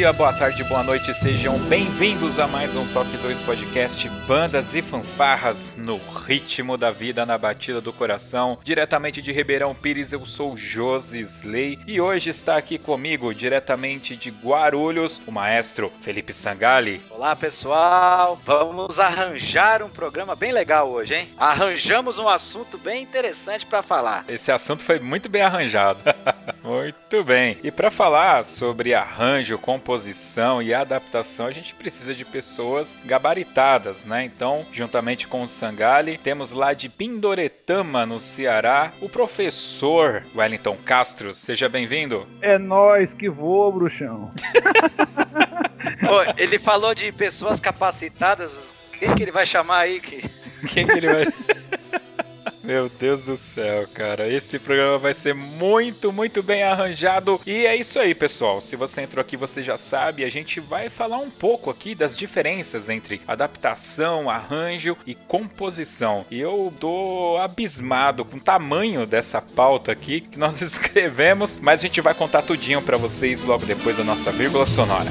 Dia, boa tarde, boa noite, sejam bem-vindos a mais um Top 2 Podcast Bandas e Fanfarras no ritmo da vida, na batida do coração. Diretamente de Ribeirão Pires, eu sou Josi Slay e hoje está aqui comigo, diretamente de Guarulhos, o maestro Felipe Sangali. Olá pessoal, vamos arranjar um programa bem legal hoje, hein? Arranjamos um assunto bem interessante para falar. Esse assunto foi muito bem arranjado. muito bem. E para falar sobre arranjo, composição, e adaptação, a gente precisa de pessoas gabaritadas, né? Então, juntamente com o Sangali, temos lá de Pindoretama, no Ceará, o professor Wellington Castro. Seja bem-vindo. É nós que voa, bruxão. ele falou de pessoas capacitadas. Quem que ele vai chamar aí? Que... Quem que ele vai... Meu Deus do céu, cara. Esse programa vai ser muito, muito bem arranjado. E é isso aí, pessoal. Se você entrou aqui, você já sabe. A gente vai falar um pouco aqui das diferenças entre adaptação, arranjo e composição. E eu tô abismado com o tamanho dessa pauta aqui que nós escrevemos, mas a gente vai contar tudinho para vocês logo depois da nossa vírgula sonora.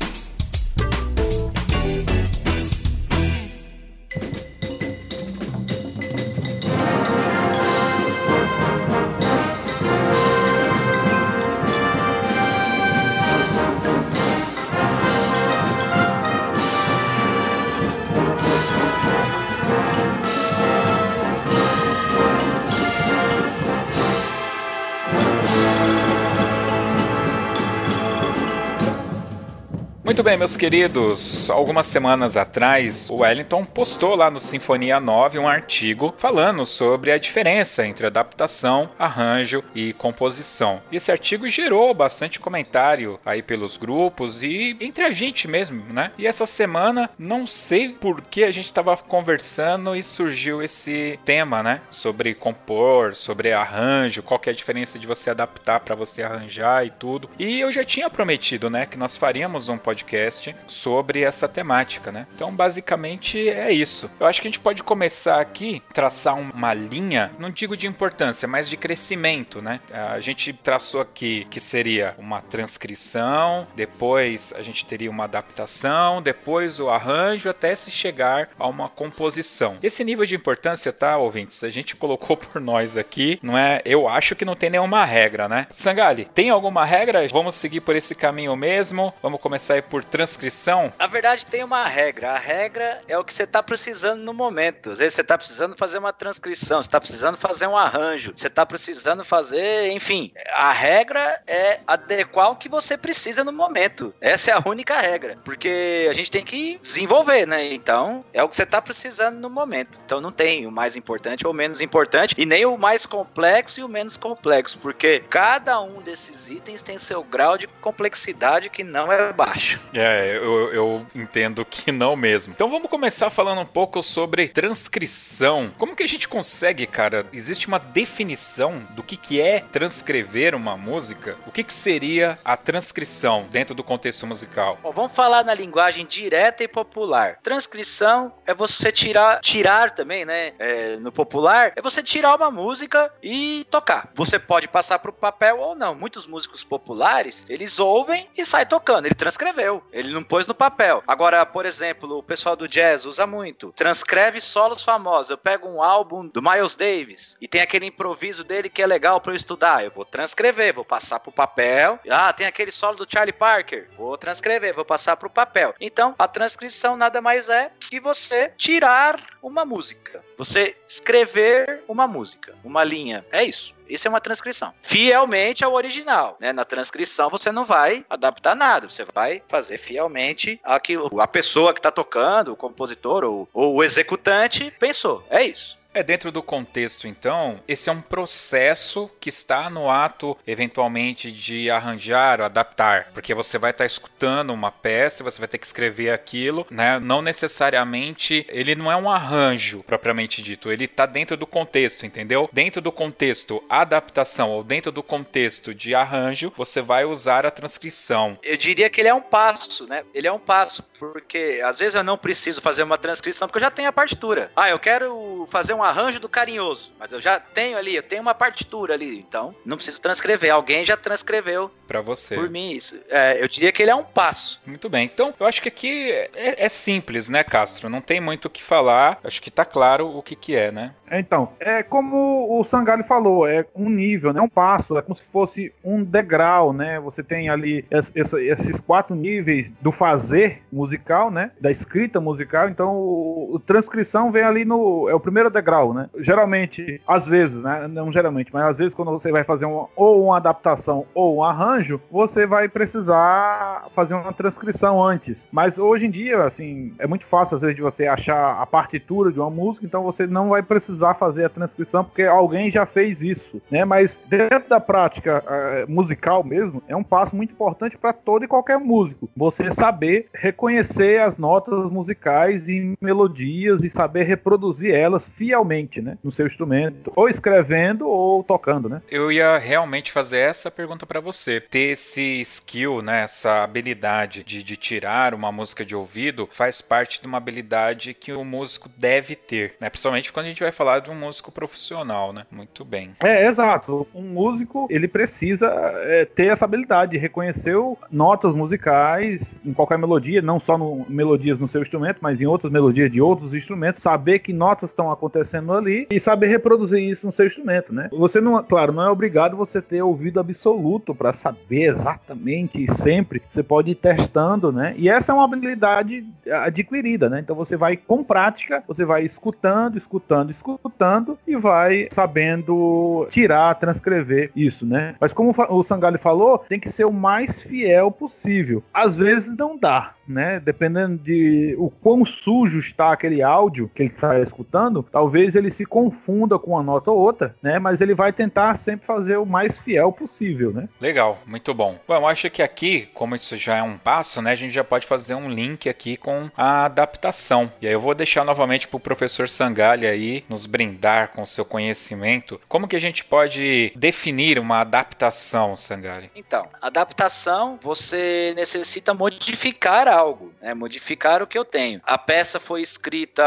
bem, meus queridos. Algumas semanas atrás, o Wellington postou lá no Sinfonia 9 um artigo falando sobre a diferença entre adaptação, arranjo e composição. E esse artigo gerou bastante comentário aí pelos grupos e entre a gente mesmo, né? E essa semana, não sei por que a gente estava conversando e surgiu esse tema, né? Sobre compor, sobre arranjo, qual que é a diferença de você adaptar para você arranjar e tudo. E eu já tinha prometido, né, que nós faríamos um podcast podcast sobre essa temática, né? Então, basicamente é isso. Eu acho que a gente pode começar aqui traçar uma linha, não digo de importância, mas de crescimento, né? A gente traçou aqui que seria uma transcrição, depois a gente teria uma adaptação, depois o arranjo até se chegar a uma composição. Esse nível de importância, tá, ouvintes? A gente colocou por nós aqui, não é? Eu acho que não tem nenhuma regra, né? Sangali, tem alguma regra? Vamos seguir por esse caminho mesmo? Vamos começar aí por transcrição? Na verdade, tem uma regra. A regra é o que você está precisando no momento. Às vezes você está precisando fazer uma transcrição, você está precisando fazer um arranjo, você está precisando fazer, enfim. A regra é adequar o que você precisa no momento. Essa é a única regra. Porque a gente tem que desenvolver, né? Então, é o que você está precisando no momento. Então não tem o mais importante ou menos importante, e nem o mais complexo e o menos complexo, porque cada um desses itens tem seu grau de complexidade que não é baixo. É, eu, eu entendo que não mesmo. Então vamos começar falando um pouco sobre transcrição. Como que a gente consegue, cara? Existe uma definição do que, que é transcrever uma música? O que, que seria a transcrição dentro do contexto musical? Bom, vamos falar na linguagem direta e popular. Transcrição é você tirar, tirar também, né? É, no popular, é você tirar uma música e tocar. Você pode passar para o papel ou não. Muitos músicos populares, eles ouvem e saem tocando. Ele transcreveu, ele não pôs no papel. Agora, por exemplo, o pessoal do jazz usa muito. Transcreve solos famosos. Eu pego um álbum do Miles Davis e tem aquele improviso dele que é legal para eu estudar. Eu vou transcrever, vou passar para o papel. Ah, tem aquele solo do Charlie Parker. Vou transcrever, vou passar para o papel. Então, a transcrição nada mais é que você tirar uma música. Você escrever uma música, uma linha. É isso. Isso é uma transcrição. Fielmente ao original. Né? Na transcrição você não vai adaptar nada. Você vai fazer fielmente aquilo. A pessoa que está tocando, o compositor ou, ou o executante pensou. É isso. É dentro do contexto, então, esse é um processo que está no ato, eventualmente, de arranjar ou adaptar, porque você vai estar escutando uma peça, você vai ter que escrever aquilo, né? Não necessariamente, ele não é um arranjo propriamente dito, ele está dentro do contexto, entendeu? Dentro do contexto adaptação ou dentro do contexto de arranjo, você vai usar a transcrição. Eu diria que ele é um passo, né? Ele é um passo, porque às vezes eu não preciso fazer uma transcrição porque eu já tenho a partitura. Ah, eu quero fazer um um arranjo do carinhoso, mas eu já tenho ali, eu tenho uma partitura ali, então não preciso transcrever. Alguém já transcreveu para você. Por mim, isso. É, eu diria que ele é um passo. Muito bem. Então, eu acho que aqui é, é simples, né, Castro? Não tem muito o que falar. Acho que tá claro o que que é, né? Então, é como o Sangali falou, é um nível, né? Um passo, é como se fosse um degrau, né? Você tem ali esses quatro níveis do fazer musical, né? Da escrita musical. Então, o, o transcrição vem ali no é o primeiro degrau né? Geralmente, às vezes, né? Não geralmente, mas às vezes quando você vai fazer uma, ou uma adaptação ou um arranjo, você vai precisar fazer uma transcrição antes. Mas hoje em dia, assim, é muito fácil às vezes de você achar a partitura de uma música, então você não vai precisar fazer a transcrição porque alguém já fez isso, né? Mas dentro da prática uh, musical mesmo, é um passo muito importante para todo e qualquer músico. Você saber reconhecer as notas musicais e melodias e saber reproduzir elas fielmente realmente, né, no seu instrumento, ou escrevendo ou tocando, né? Eu ia realmente fazer essa pergunta para você. Ter esse skill, né, essa habilidade de, de tirar uma música de ouvido faz parte de uma habilidade que o músico deve ter, né? Principalmente quando a gente vai falar de um músico profissional, né? Muito bem. É, exato. Um músico, ele precisa é, ter essa habilidade de reconhecer notas musicais em qualquer melodia, não só no, melodias no seu instrumento, mas em outras melodias de outros instrumentos, saber que notas estão acontecendo acontecendo ali e saber reproduzir isso no seu instrumento, né? Você não, claro, não é obrigado você ter ouvido absoluto para saber exatamente e sempre. Você pode ir testando, né? E essa é uma habilidade adquirida, né? Então você vai com prática, você vai escutando, escutando, escutando e vai sabendo tirar, transcrever isso, né? Mas como o Sangali falou, tem que ser o mais fiel possível. Às vezes não dá, né? Dependendo de o quão sujo está aquele áudio que ele está escutando, talvez ele se confunda com uma nota ou outra, né? Mas ele vai tentar sempre fazer o mais fiel possível, né? Legal, muito bom. Bom, eu acho que aqui, como isso já é um passo, né? A gente já pode fazer um link aqui com a adaptação. E aí eu vou deixar novamente para o professor Sangalha aí nos brindar com o seu conhecimento. Como que a gente pode definir uma adaptação, Sangalha? Então, adaptação, você necessita modificar a algo, né? modificar o que eu tenho. A peça foi escrita,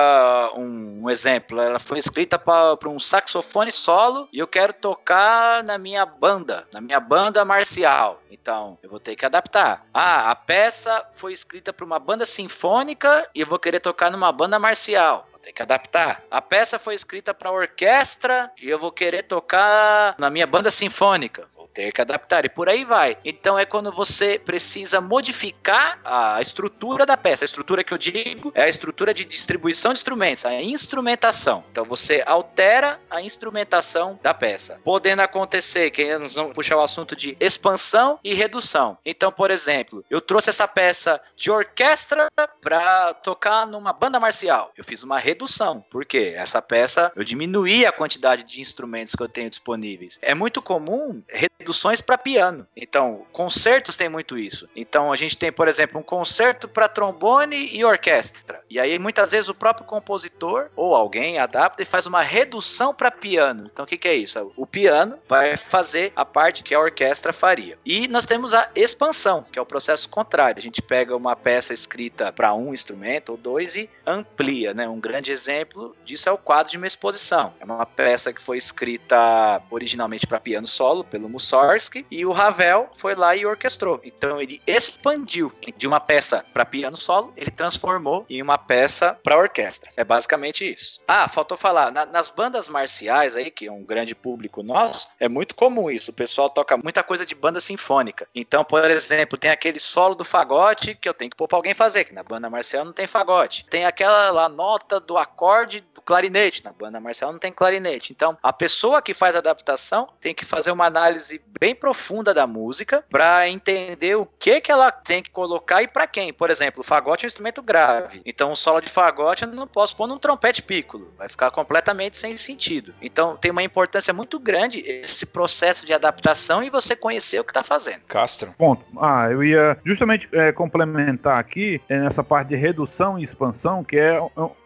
um, um exemplo, ela foi escrita para um saxofone solo e eu quero tocar na minha banda, na minha banda marcial. Então, eu vou ter que adaptar. Ah, a peça foi escrita para uma banda sinfônica e eu vou querer tocar numa banda marcial ter que adaptar. A peça foi escrita para orquestra e eu vou querer tocar na minha banda sinfônica ter que adaptar e por aí vai. Então é quando você precisa modificar a estrutura da peça. A estrutura que eu digo é a estrutura de distribuição de instrumentos, a instrumentação. Então você altera a instrumentação da peça. Podendo acontecer, que nós vamos puxar o assunto de expansão e redução. Então, por exemplo, eu trouxe essa peça de orquestra para tocar numa banda marcial. Eu fiz uma redução redução. Por quê? Essa peça eu diminuí a quantidade de instrumentos que eu tenho disponíveis. É muito comum reduções para piano. Então, concertos tem muito isso. Então, a gente tem, por exemplo, um concerto para trombone e orquestra. E aí, muitas vezes, o próprio compositor ou alguém adapta e faz uma redução para piano. Então, o que, que é isso? O piano vai fazer a parte que a orquestra faria. E nós temos a expansão, que é o processo contrário. A gente pega uma peça escrita para um instrumento ou dois e amplia, né? Um grande exemplo disso é o quadro de uma exposição. É uma peça que foi escrita originalmente para piano solo pelo Mussorgsky e o Ravel foi lá e orquestrou. Então ele expandiu de uma peça para piano solo, ele transformou em uma peça para orquestra. É basicamente isso. Ah, faltou falar, na, nas bandas marciais aí, que é um grande público nosso, é muito comum isso. O pessoal toca muita coisa de banda sinfônica. Então, por exemplo, tem aquele solo do fagote que eu tenho que pôr pra alguém fazer, que na banda marcial não tem fagote. Tem aquela lá nota do acorde clarinete, na banda marcial não tem clarinete. Então, a pessoa que faz a adaptação tem que fazer uma análise bem profunda da música para entender o que que ela tem que colocar e para quem. Por exemplo, o fagote é um instrumento grave. Então, o solo de fagote eu não posso pôr num trompete piccolo, vai ficar completamente sem sentido. Então, tem uma importância muito grande esse processo de adaptação e você conhecer o que está fazendo. Castro. Ponto. Ah, eu ia justamente é, complementar aqui é, nessa parte de redução e expansão, que é,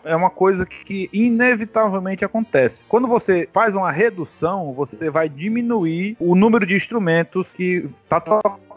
é uma coisa que inevitavelmente acontece. Quando você faz uma redução, você vai diminuir o número de instrumentos que está tocando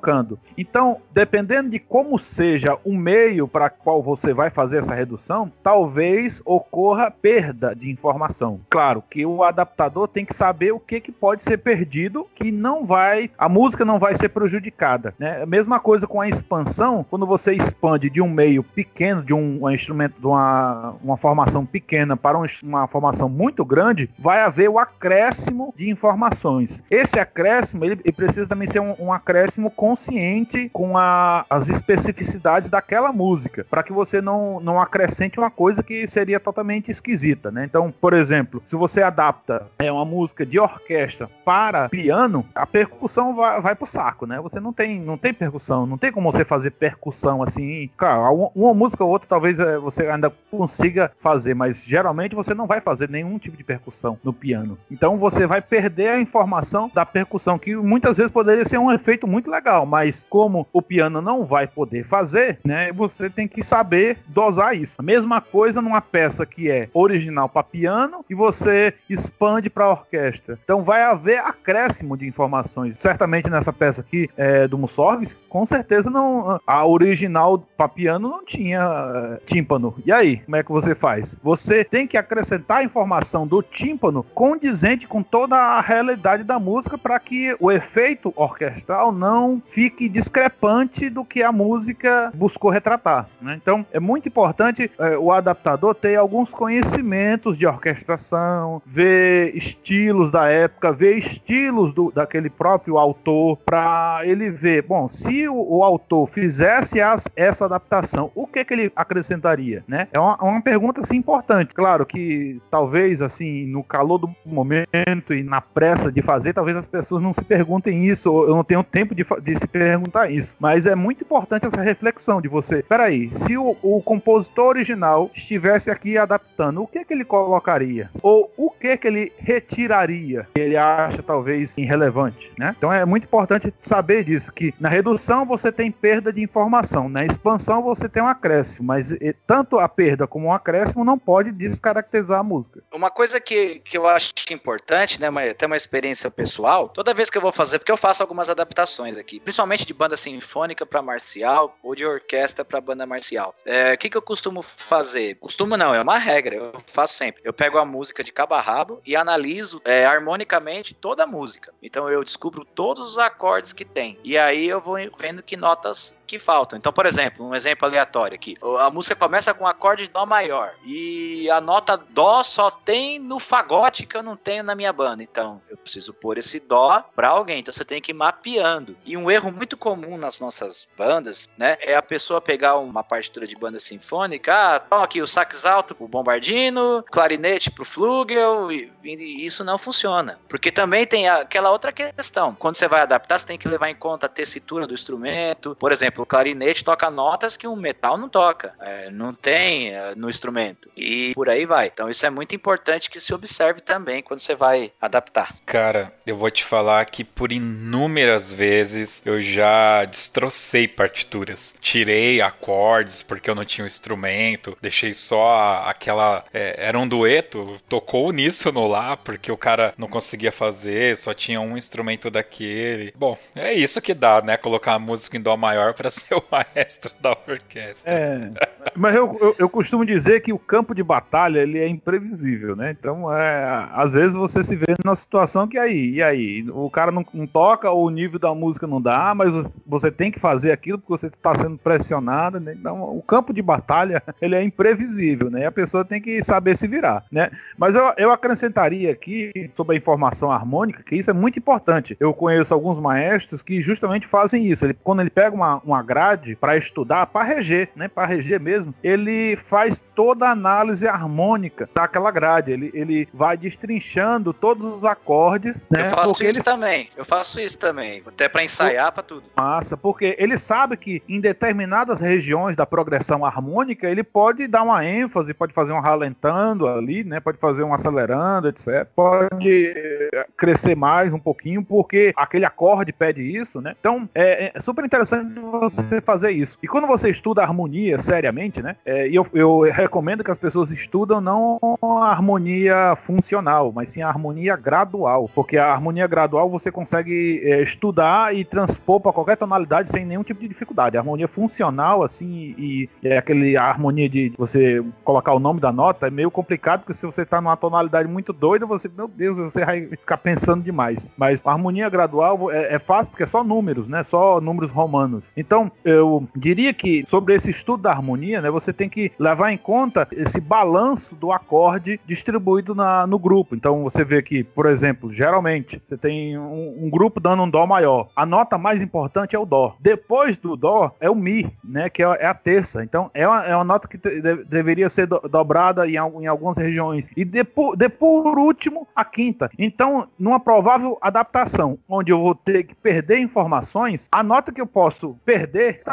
Então, dependendo de como seja o meio para qual você vai fazer essa redução, talvez ocorra perda de informação. Claro que o adaptador tem que saber o que, que pode ser perdido, que não vai, a música não vai ser prejudicada. Né? A mesma coisa com a expansão, quando você expande de um meio pequeno, de um, um instrumento, de uma, uma formação pequena para um, uma formação muito grande, vai haver o acréscimo de informações. Esse acréscimo, ele, ele precisa também ser um, um acréscimo com consciente com a, as especificidades daquela música, para que você não, não acrescente uma coisa que seria totalmente esquisita, né? Então, por exemplo, se você adapta é, uma música de orquestra para piano, a percussão vai, vai pro saco, né? Você não tem, não tem percussão, não tem como você fazer percussão assim. Claro, uma música ou outra talvez é, você ainda consiga fazer, mas geralmente você não vai fazer nenhum tipo de percussão no piano. Então você vai perder a informação da percussão, que muitas vezes poderia ser um efeito muito legal legal, mas como o piano não vai poder fazer, né, você tem que saber dosar isso. A mesma coisa numa peça que é original para piano e você expande para orquestra. Então vai haver acréscimo de informações. Certamente nessa peça aqui é, do Mussorgsky, com certeza não a original para piano não tinha é, tímpano. E aí, como é que você faz? Você tem que acrescentar a informação do tímpano condizente com toda a realidade da música para que o efeito orquestral não fique discrepante do que a música buscou retratar. Né? Então é muito importante é, o adaptador ter alguns conhecimentos de orquestração, ver estilos da época, ver estilos do, daquele próprio autor, para ele ver, bom, se o, o autor fizesse as, essa adaptação, o que, que ele acrescentaria? Né? É uma, uma pergunta assim, importante. Claro que talvez assim no calor do momento e na pressa de fazer, talvez as pessoas não se perguntem isso, eu não tenho tempo de, de se perguntar isso. Mas é muito importante essa reflexão de você. Peraí, se o, o compositor original estivesse aqui adaptando, o que que ele colocaria? Ou o que que ele retiraria? Que ele acha talvez irrelevante, né? Então é muito importante saber disso, que na redução você tem perda de informação, na expansão você tem um acréscimo, mas tanto a perda como o acréscimo não pode descaracterizar a música. Uma coisa que, que eu acho importante, né, até uma experiência pessoal, toda vez que eu vou fazer, porque eu faço algumas adaptações aqui, principalmente de banda sinfônica para marcial ou de orquestra para banda marcial. É, o que, que eu costumo fazer? Costumo não, é uma regra, eu faço sempre. Eu pego a música de cabo a rabo e analiso é, harmonicamente toda a música. Então eu descubro todos os acordes que tem. E aí eu vou vendo que notas que faltam. Então, por exemplo, um exemplo aleatório aqui. A música começa com um acorde de Dó maior. E a nota Dó só tem no fagote que eu não tenho na minha banda. Então, eu preciso pôr esse Dó para alguém. Então, você tem que ir mapeando. E um erro muito comum nas nossas bandas, né, é a pessoa pegar uma partitura de banda sinfônica, ah, aqui o sax alto pro bombardino, clarinete pro flugel, e, e isso não funciona. Porque também tem aquela outra questão. Quando você vai adaptar, você tem que levar em conta a tessitura do instrumento. Por exemplo, exemplo, o clarinete toca notas que um metal não toca, é, não tem é, no instrumento. E por aí vai. Então isso é muito importante que se observe também quando você vai adaptar. Cara, eu vou te falar que por inúmeras vezes eu já destrocei partituras. Tirei acordes porque eu não tinha o um instrumento, deixei só aquela. É, era um dueto, tocou uníssono lá porque o cara não conseguia fazer, só tinha um instrumento daquele. Bom, é isso que dá, né? Colocar a música em Dó maior para ser o maestro da orquestra. É, mas eu, eu, eu, costumo dizer que o campo de batalha ele é imprevisível, né? Então, é, às vezes você se vê numa situação que aí, e aí? O cara não, não toca ou o nível da música não dá, mas você tem que fazer aquilo porque você está sendo pressionado, né? Então, o campo de batalha ele é imprevisível, né? E a pessoa tem que saber se virar, né? Mas eu, eu acrescentaria aqui sobre a informação harmônica que isso é muito importante. Eu conheço alguns maestros que justamente fazem isso. Ele, quando ele pega uma, uma grade para estudar, para reger, né? Para reger mesmo, ele faz toda a análise harmônica daquela grade. Ele, ele vai destrinchando todos os acordes. Né? Eu faço porque isso ele... também. Eu faço isso também. Até para ensaiar, para tudo. Massa, porque ele sabe que em determinadas regiões da progressão harmônica, ele pode dar uma ênfase, pode fazer um ralentando ali, né? Pode fazer um acelerando, etc. Pode eh, crescer mais um pouquinho, porque aquele acorde pede isso, né? Então, é, é super interessante você fazer isso. E quando você estuda harmonia seriamente, né? É, eu, eu recomendo que as pessoas estudam não a harmonia funcional, mas sim a harmonia gradual, porque a harmonia gradual você consegue é, estudar e transpor para qualquer tonalidade sem nenhum tipo de dificuldade. A harmonia funcional, assim, e, e é aquele a harmonia de você colocar o nome da nota é meio complicado, porque se você está numa tonalidade muito doida, você, meu Deus, você vai ficar pensando demais. Mas a harmonia gradual é, é fácil porque é só números, né? Só números romanos. Então, eu diria que sobre esse estudo da harmonia, né, você tem que levar em conta esse balanço do acorde distribuído na, no grupo. Então, você vê que, por exemplo, geralmente você tem um, um grupo dando um dó maior. A nota mais importante é o dó. Depois do dó é o mi, né, que é, é a terça. Então, é uma, é uma nota que de, deveria ser do, dobrada em, em algumas regiões. E depois, de, por último, a quinta. Então, numa provável adaptação, onde eu vou ter que perder informações, a nota que eu posso perder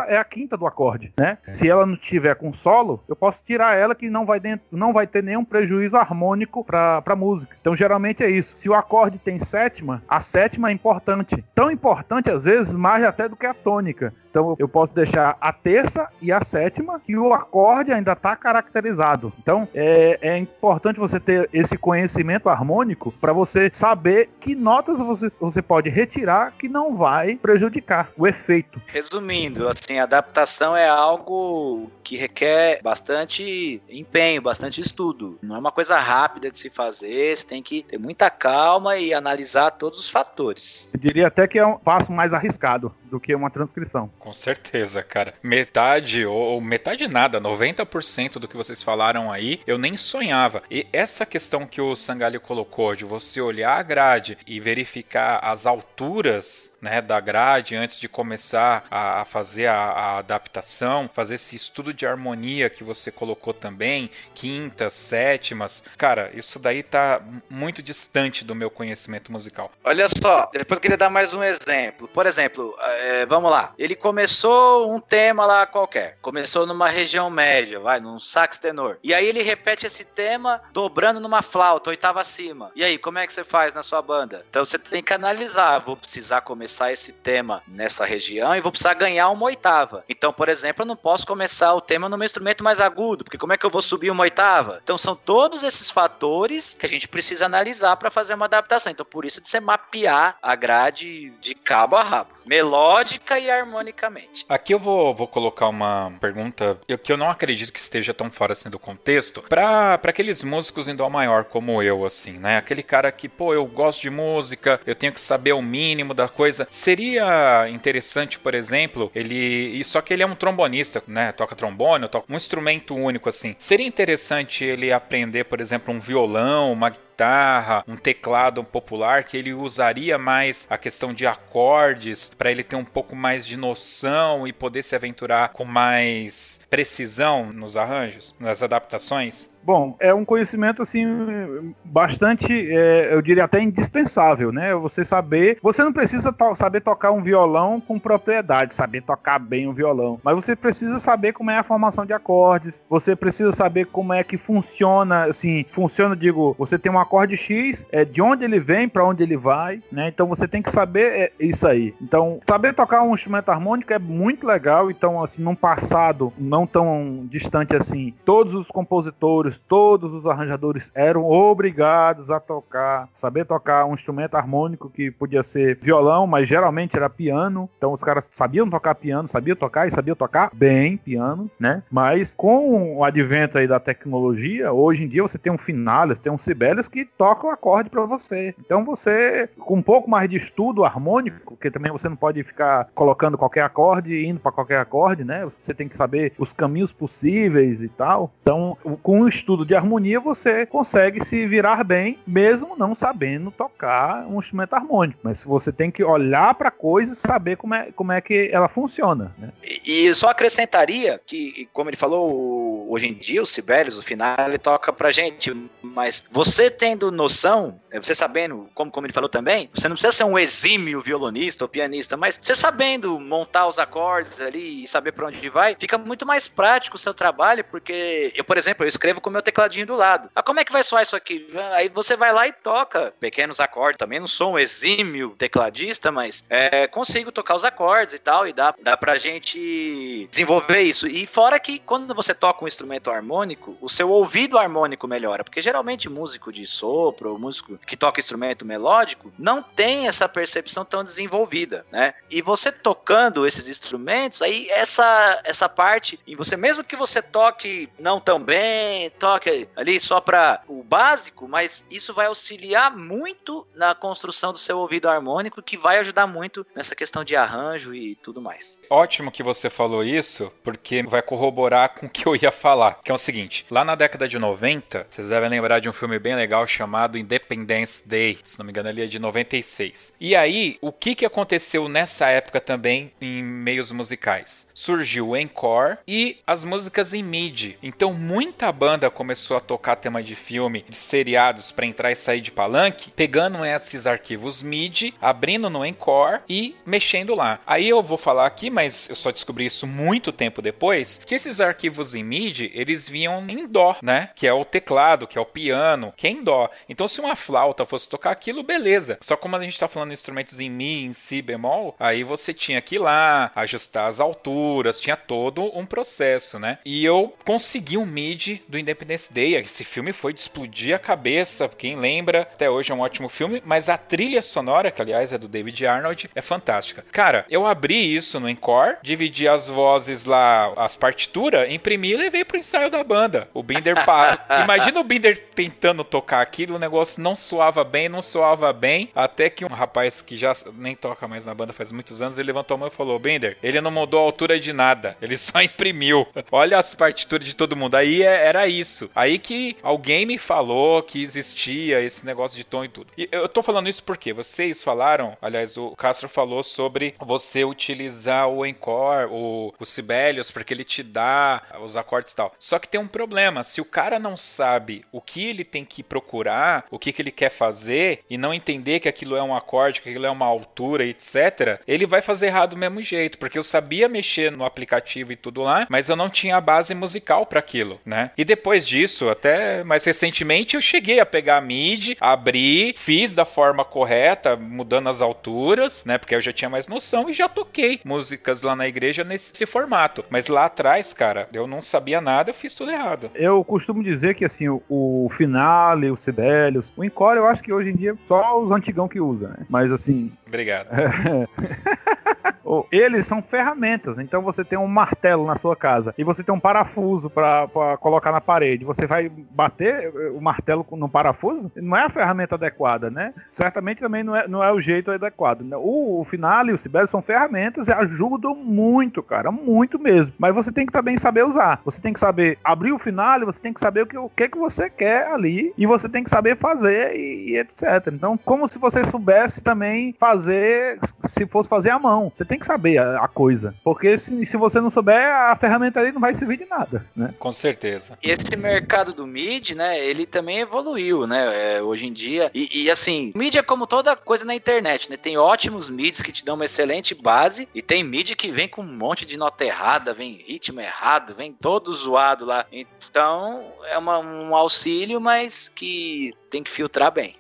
é a quinta do acorde, né? É. Se ela não tiver com solo, eu posso tirar ela que não vai, dentro, não vai ter nenhum prejuízo harmônico para a música. Então, geralmente é isso. Se o acorde tem sétima, a sétima é importante. Tão importante, às vezes, mais até do que a tônica. Então eu posso deixar a terça e a sétima, que o acorde ainda está caracterizado. Então é, é, importante você ter esse conhecimento harmônico para você saber que notas você, você pode retirar que não vai prejudicar o efeito. Resumindo, assim, a adaptação é algo que requer bastante empenho, bastante estudo. Não é uma coisa rápida de se fazer, você tem que ter muita calma e analisar todos os fatores. Eu diria até que é um passo mais arriscado do que uma transcrição. Com certeza, cara. Metade, ou metade nada, 90% do que vocês falaram aí, eu nem sonhava. E essa questão que o Sangalho colocou, de você olhar a grade e verificar as alturas né, da grade antes de começar a, a fazer a, a, adaptação, fazer esse estudo de harmonia que você colocou também, quintas, sétimas. Cara, isso daí tá muito distante do meu conhecimento musical. Olha só, depois eu queria dar mais um exemplo. Por exemplo, é, vamos lá. Ele começou um tema lá qualquer. Começou numa região média, vai, num sax tenor. E aí ele repete esse tema dobrando numa flauta, oitava acima. E aí, como é que você faz na sua banda? Então você tem que analisar. Vou precisar começar esse tema nessa região e vou precisar ganhar uma oitava. Então, por exemplo, eu não posso começar o tema no meu instrumento mais agudo, porque como é que eu vou subir uma oitava? Então são todos esses fatores que a gente precisa analisar para fazer uma adaptação. Então, por isso de você mapear a grade de cabo a rabo melódica e harmonicamente. Aqui eu vou, vou colocar uma pergunta que eu não acredito que esteja tão fora assim do contexto, para aqueles músicos em dó maior como eu, assim, né? Aquele cara que, pô, eu gosto de música, eu tenho que saber o mínimo da coisa. Seria interessante, por exemplo, ele. Só que ele é um trombonista, né? Toca trombone, toca um instrumento único, assim. Seria interessante ele aprender, por exemplo, um violão, uma guitarra, um teclado popular que ele usaria mais a questão de acordes para ele ter um pouco mais de noção e poder se aventurar com mais precisão nos arranjos, nas adaptações? Bom, é um conhecimento assim bastante, é, eu diria até indispensável, né? Você saber, você não precisa to saber tocar um violão com propriedade, saber tocar bem o violão, mas você precisa saber como é a formação de acordes, você precisa saber como é que funciona, assim, funciona, digo, você tem um acorde X, é de onde ele vem, para onde ele vai, né? Então você tem que saber é, isso aí. Então, saber tocar um instrumento harmônico é muito legal, então assim, num passado não tão distante assim, todos os compositores, todos os arranjadores eram obrigados a tocar, saber tocar um instrumento harmônico que podia ser violão, mas geralmente era piano. Então os caras sabiam tocar piano, sabiam tocar e sabiam tocar bem piano, né? Mas com o advento aí da tecnologia, hoje em dia você tem um Finales, tem um Sibelius que toca o acorde para você. Então você, com um pouco mais de estudo harmônico, que também você não pode ficar colocando qualquer acorde e indo para qualquer acorde, né? Você tem que saber os caminhos possíveis e tal. Então, com o estudo de harmonia, você consegue se virar bem, mesmo não sabendo tocar um instrumento harmônico. Mas você tem que olhar para a coisa e saber como é, como é que ela funciona. Né? E, e só acrescentaria que, como ele falou, hoje em dia o Sibelius, o final, ele toca pra gente, mas você tendo noção, é, você sabendo, como, como ele falou também, você não precisa ser um exímio violonista ou pianista, mas você sabendo montar os acordes ali e saber para onde vai, fica muito mais prático o seu trabalho, porque eu, por exemplo, eu escrevo com o meu tecladinho do lado. Ah, como é que vai soar isso aqui? Aí você vai lá e toca pequenos acordes. Também não sou um exímio tecladista, mas é, consigo tocar os acordes e tal, e dá, dá pra gente desenvolver isso. E fora que quando você toca um instrumento harmônico, o seu ouvido harmônico melhora, porque geralmente músico de sopro, músico que toca instrumento melódico, não tem essa percepção tão desenvolvida, né? E você tocando esses instrumentos, aí essa, essa parte, e você mesmo que você toque não tão bem, toque ali só para o básico, mas isso vai auxiliar muito na construção do seu ouvido harmônico, que vai ajudar muito nessa questão de arranjo e tudo mais. Ótimo que você falou isso, porque vai corroborar com o que eu ia falar, que é o seguinte, lá na década de 90, vocês devem lembrar de um filme bem legal chamado Independence Day, se não me engano, ele é de 96. E aí, o que que aconteceu nessa época também em meios musicais? Surgiu o encore e as músicas em MIDI. Então, muita banda começou a tocar tema de filme, de seriados para entrar e sair de palanque, pegando esses arquivos MIDI, abrindo no encore e mexendo lá. Aí eu vou falar aqui, mas eu só descobri isso muito tempo depois, que esses arquivos em MIDI, eles vinham em dó, né? Que é o teclado, que é o piano, que é em dó. Então, se uma flauta fosse tocar aquilo, beleza. Só como a gente tá falando de instrumentos em mi, em si bemol, aí você tinha que ir lá, ajustar as alturas, tinha todo um processo, né? E eu consegui um MIDI do Independence Day. Esse filme foi de explodir a cabeça. Quem lembra, até hoje é um ótimo filme, mas a trilha sonora, que aliás é do David Arnold, é fantástica. Cara, eu abri isso no Encore, dividi as vozes lá, as partituras, imprimi e levei pro ensaio da banda. O Binder para. Imagina o Binder tentando tocar aquilo, o negócio não soava bem, não soava bem, até que um rapaz que já nem toca mais na banda faz muitos anos, ele levantou a mão e falou: Bender, ele não mudou a altura de nada, ele só imprimiu. Olha as partituras de todo mundo. Aí é, era isso. Aí que alguém me falou que existia esse negócio de tom e tudo. E eu tô falando isso porque vocês falaram, aliás, o Castro falou sobre você utilizar o encore, o, o Sibelius, porque ele te dá os acordes e tal. Só que tem um problema, se o cara não sabe o que ele tem que procurar, o que, que ele quer fazer, e não entender que aquilo é um acorde, que aquilo é uma altura, etc., ele vai fazer errado do mesmo jeito, porque eu sabia mexer no aplicativo e tudo lá, mas eu não tinha a base musical para aquilo, né? E depois disso, até mais recentemente, eu cheguei a pegar a MIDI, abri, fiz da forma correta, mudando as alturas, né? Porque eu já tinha mais noção e já toquei músicas lá na igreja nesse formato. Mas lá atrás, cara, eu não sabia nada, eu fiz tudo errado. Eu costumo dizer que assim, o, o Finale, o Sibelius, o Encore, eu acho que hoje em dia só os antigão que usa, né? Mas assim. Obrigado. Eles são ferramentas. Então você tem um martelo na sua casa e você tem um parafuso para colocar na parede. Você vai bater eh, o martelo no parafuso? Não é a ferramenta adequada, né? Certamente também não é, não é o jeito adequado. Né? O, o Finale e o Sibelius são ferramentas e ajudam muito, cara. Muito mesmo. Mas você tem que também saber usar. Você tem que saber abrir o Finale, você tem que saber o que, o que, que você quer ali e você tem que saber fazer e, e etc. Então, como se você soubesse também fazer, se fosse fazer à mão. Você tem que saber a, a coisa. Porque se, se você não souber, a ferramenta ali não vai servir de nada, né? Com certeza. Esse mercado do MIDI, né, ele também evoluiu, né, é, hoje em dia. E, e, assim, MIDI é como toda coisa na internet, né? Tem ótimos MIDIs que te dão uma excelente base e tem MIDI que vem com um monte de nota errada, vem ritmo errado, vem todo zoado lá. Então, é uma, um auxílio, mas que tem que filtrar bem.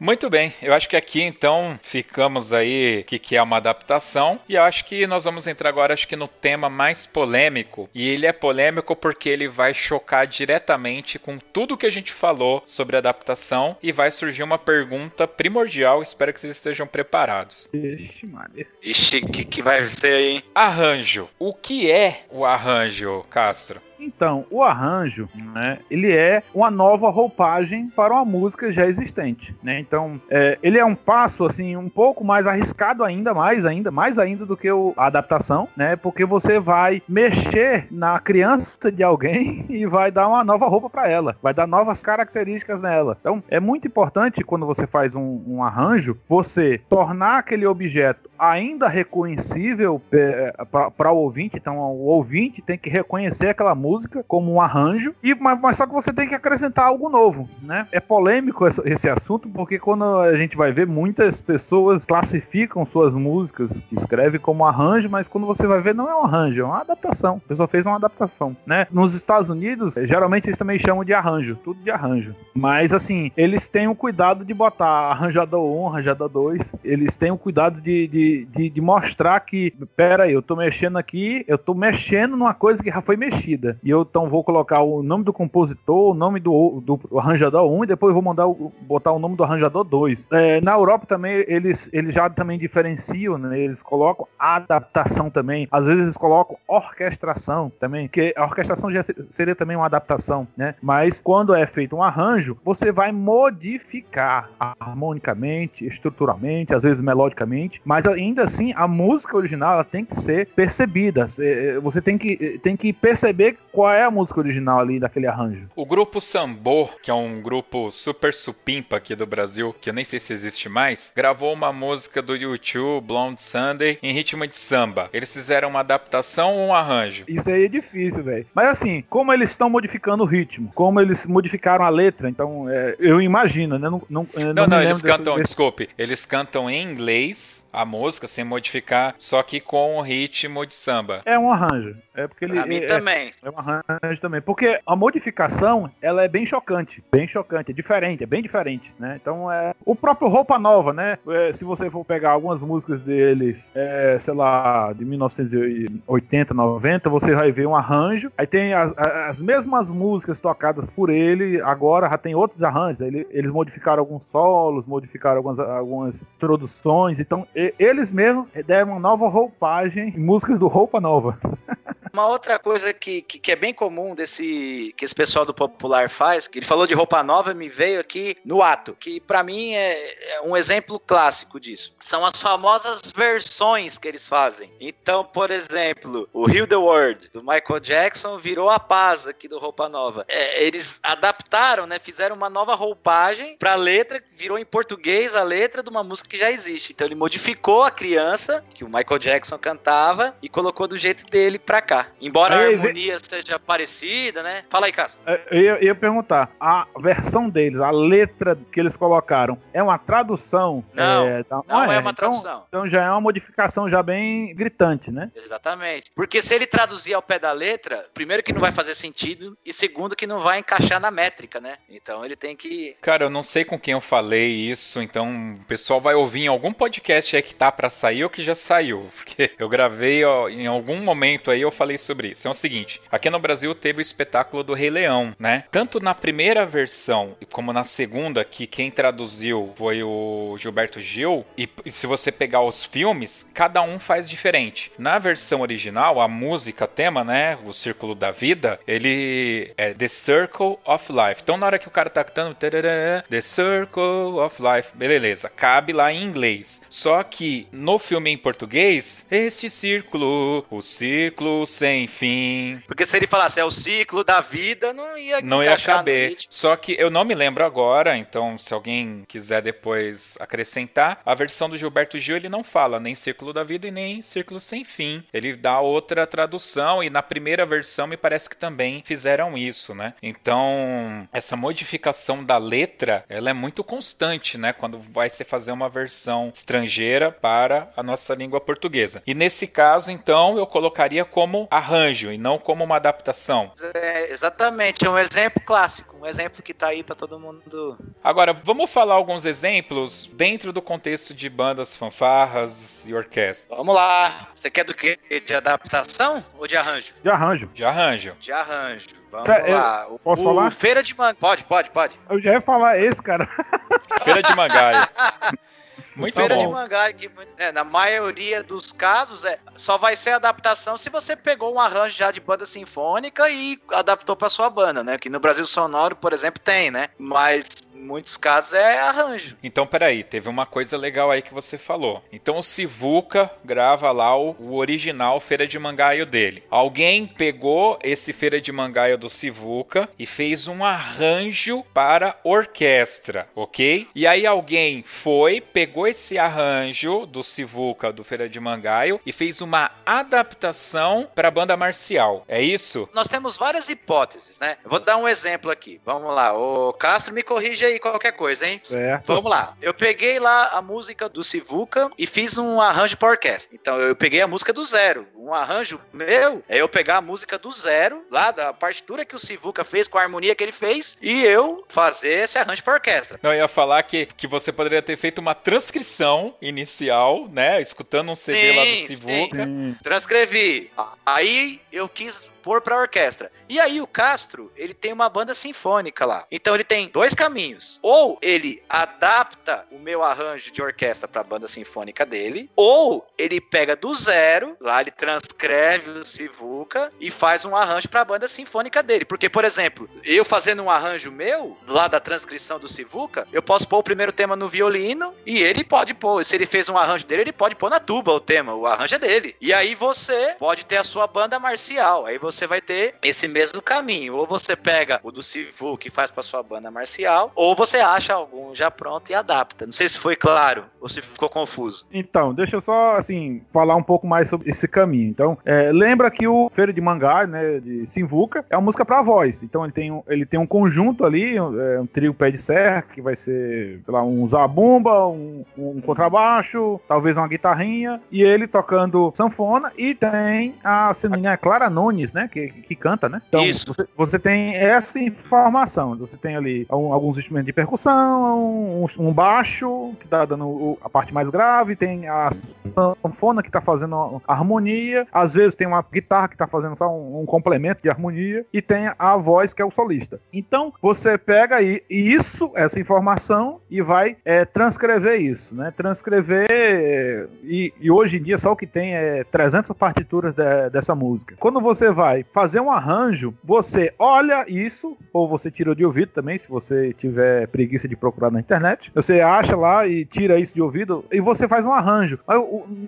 Muito bem, eu acho que aqui então ficamos aí que que é uma adaptação e eu acho que nós vamos entrar agora acho que no tema mais polêmico e ele é polêmico porque ele vai chocar diretamente com tudo que a gente falou sobre adaptação e vai surgir uma pergunta primordial, espero que vocês estejam preparados. Ixi, Maria. Ixi, que que vai ser aí? Arranjo. O que é o arranjo, Castro? Então, o arranjo, né, ele é uma nova roupagem para uma música já existente, né? Então, é, ele é um passo assim um pouco mais arriscado ainda, mais ainda, mais ainda do que o, a adaptação, né? Porque você vai mexer na criança de alguém e vai dar uma nova roupa para ela, vai dar novas características nela. Então, é muito importante quando você faz um, um arranjo, você tornar aquele objeto ainda reconhecível para o ouvinte. Então, o ouvinte tem que reconhecer aquela música como um arranjo, e, mas, mas só que você tem que acrescentar algo novo, né? É polêmico esse, esse assunto, porque quando a gente vai ver, muitas pessoas classificam suas músicas escreve como arranjo, mas quando você vai ver, não é um arranjo, é uma adaptação. A pessoa fez uma adaptação, né? Nos Estados Unidos, geralmente eles também chamam de arranjo, tudo de arranjo. Mas assim, eles têm o cuidado de botar arranjador 1, arranjador 2, eles têm o cuidado de, de, de, de mostrar que, pera aí, eu tô mexendo aqui, eu tô mexendo numa coisa que já foi mexida. E eu então vou colocar o nome do compositor, o nome do, do arranjador 1 e depois vou mandar botar o nome do arranjador 2. É, na Europa também eles, eles já também diferenciam, né? Eles colocam adaptação também. Às vezes eles colocam orquestração também, que a orquestração já seria também uma adaptação, né? Mas quando é feito um arranjo, você vai modificar harmonicamente, estruturalmente, às vezes melodicamente, mas ainda assim a música original ela tem que ser percebida. Você tem que, tem que perceber qual é a música original ali daquele arranjo? O grupo Sambo, que é um grupo super supimpa aqui do Brasil, que eu nem sei se existe mais, gravou uma música do YouTube, Blonde Sunday, em ritmo de samba. Eles fizeram uma adaptação ou um arranjo? Isso aí é difícil, velho. Mas assim, como eles estão modificando o ritmo, como eles modificaram a letra, então é, eu imagino, né? Não, não, não, não, não eles cantam, desse... desculpe, eles cantam em inglês a música sem modificar, só que com o ritmo de samba. É um arranjo. É porque ele. Pra mim é, também. É um arranjo também. Porque a modificação, ela é bem chocante. Bem chocante. É diferente, é bem diferente, né? Então é. O próprio Roupa Nova, né? É, se você for pegar algumas músicas deles, é, sei lá, de 1980, 90, você vai ver um arranjo. Aí tem as, as mesmas músicas tocadas por ele, agora já tem outros arranjos. Ele, eles modificaram alguns solos, modificaram algumas, algumas introduções. Então, e, eles mesmos deram uma nova roupagem em músicas do Roupa Nova. Uma outra coisa que, que, que, é bem comum desse que esse pessoal do popular faz, que ele falou de roupa nova, me veio aqui no ato, que para mim é, é, um exemplo clássico disso. São as famosas versões que eles fazem. Então, por exemplo, o Heal the World do Michael Jackson virou a paz aqui do Roupa Nova. É, eles adaptaram, né? Fizeram uma nova roupagem para a letra, virou em português a letra de uma música que já existe. Então ele modificou a criança que o Michael Jackson cantava e colocou do jeito dele pra cá. Embora a harmonia seja parecida, né? Fala aí, Castro. É, eu ia, ia, perguntar, a versão deles, a letra que eles colocaram, é uma tradução? Não, é, tá, não, é, é, uma então, tradução. Então já é uma modificação já bem gritante, né? Exatamente. Porque se ele traduzir ao pé da letra, primeiro que não vai fazer sentido e segundo que não vai encaixar na métrica, né? Então ele tem que... Cara, eu não sei com quem eu falei isso, então o pessoal vai ouvir em algum podcast aí que tá para sair ou que já saiu, porque eu gravei ó, em algum momento aí eu falei sobre isso. É o seguinte: aqui no Brasil teve o espetáculo do Rei Leão, né? Tanto na primeira versão como na segunda, que quem traduziu foi o Gilberto Gil, e se você pegar os filmes, cada um faz diferente. Na versão original, a música, tema, né? O Círculo da Vida, ele é The Circle of Life. Então, na hora que o cara tá cantando The Circle of Life, beleza, cabe lá em inglês. Só que no filme em português, este círculo, o círculo sem fim. Porque se ele falasse é o ciclo da vida, não ia Não ia caber. Só que eu não me lembro agora, então se alguém quiser depois acrescentar, a versão do Gilberto Gil ele não fala nem ciclo da vida e nem ciclo sem fim. Ele dá outra tradução e na primeira versão me parece que também fizeram isso, né? Então, essa modificação da letra, ela é muito constante, né, quando vai se fazer uma versão estrangeira para a nossa língua portuguesa. E nesse caso, então, eu colocaria como arranjo e não como uma adaptação. É, exatamente, é um exemplo clássico, um exemplo que tá aí para todo mundo. Agora, vamos falar alguns exemplos dentro do contexto de bandas fanfarras e orquestra. Vamos lá. Você quer do que? De adaptação ou de arranjo? De arranjo. De arranjo. De arranjo. Vamos lá. eu posso o falar? Feira de Manga. Pode, pode, pode. Eu já ia falar esse, cara. Feira de Mangaia. Muito Feira de bom. mangá, que, é, na maioria dos casos, é, só vai ser adaptação se você pegou um arranjo já de banda sinfônica e adaptou para sua banda, né? Que no Brasil Sonoro, por exemplo, tem, né? Mas em muitos casos é arranjo. Então, peraí, teve uma coisa legal aí que você falou. Então, o Sivuca grava lá o, o original Feira de Mangaio dele. Alguém pegou esse Feira de Mangaio do Sivuca e fez um arranjo para orquestra, ok? E aí alguém foi, pegou esse arranjo do Sivuca do Feira de Mangaio e fez uma adaptação para a banda marcial. É isso? Nós temos várias hipóteses, né? Eu vou dar um exemplo aqui. Vamos lá. O Castro me corrige aí qualquer coisa, hein? Certo. Vamos lá. Eu peguei lá a música do Sivuca e fiz um arranjo para orquestra. Então eu peguei a música do zero. Um arranjo meu é eu pegar a música do zero, lá da partitura que o Sivuca fez, com a harmonia que ele fez, e eu fazer esse arranjo para orquestra. Não, eu ia falar que, que você poderia ter feito uma transcrição inicial, né? Escutando um CD lá do Sim, Sivuca. Sim. Transcrevi. Aí eu quis pôr pra orquestra. E aí o Castro, ele tem uma banda sinfônica lá. Então ele tem dois caminhos. Ou ele adapta o meu arranjo de orquestra pra banda sinfônica dele, ou ele pega do zero, lá ele transcreve o Sivuca e faz um arranjo pra banda sinfônica dele. Porque, por exemplo, eu fazendo um arranjo meu, lá da transcrição do Sivuca, eu posso pôr o primeiro tema no violino e ele pode pôr. Se ele fez um arranjo dele, ele pode pôr na tuba o tema. O arranjo é dele. E aí você pode ter a sua banda marcial. Aí você vai ter esse mesmo caminho. Ou você pega o do Sivu que faz pra sua banda marcial, ou você acha algum já pronto e adapta. Não sei se foi claro ou se ficou confuso. Então, deixa eu só, assim, falar um pouco mais sobre esse caminho. Então, é, lembra que o Feira de Mangá, né, de Simvuca, é uma música pra voz. Então, ele tem um, ele tem um conjunto ali, é, um trio pé de serra, que vai ser, sei lá, um zabumba, um, um contrabaixo, talvez uma guitarrinha, e ele tocando sanfona, e tem a, se não me engano, é Clara Nunes, né, que, que canta, né? Então, Isso. Você, você tem essa informação. Você tem ali um- alguns instrumentos de percussão, um, um baixo, que tá dando a parte mais grave, tem a sanfona que tá fazendo a harmonia, às vezes tem uma guitarra que tá fazendo só um, um complemento de harmonia, e tem a voz que é o solista. Então, você pega aí isso, essa informação, e vai é, transcrever isso, né? Transcrever, e, e hoje em dia só o que tem é 300 partituras de- dessa música. Quando você vai fazer um arranjo, você olha isso, ou você tira de ouvido também, se você tiver preguiça de procurar na internet. Você acha lá e tira isso de ouvido e você faz um arranjo.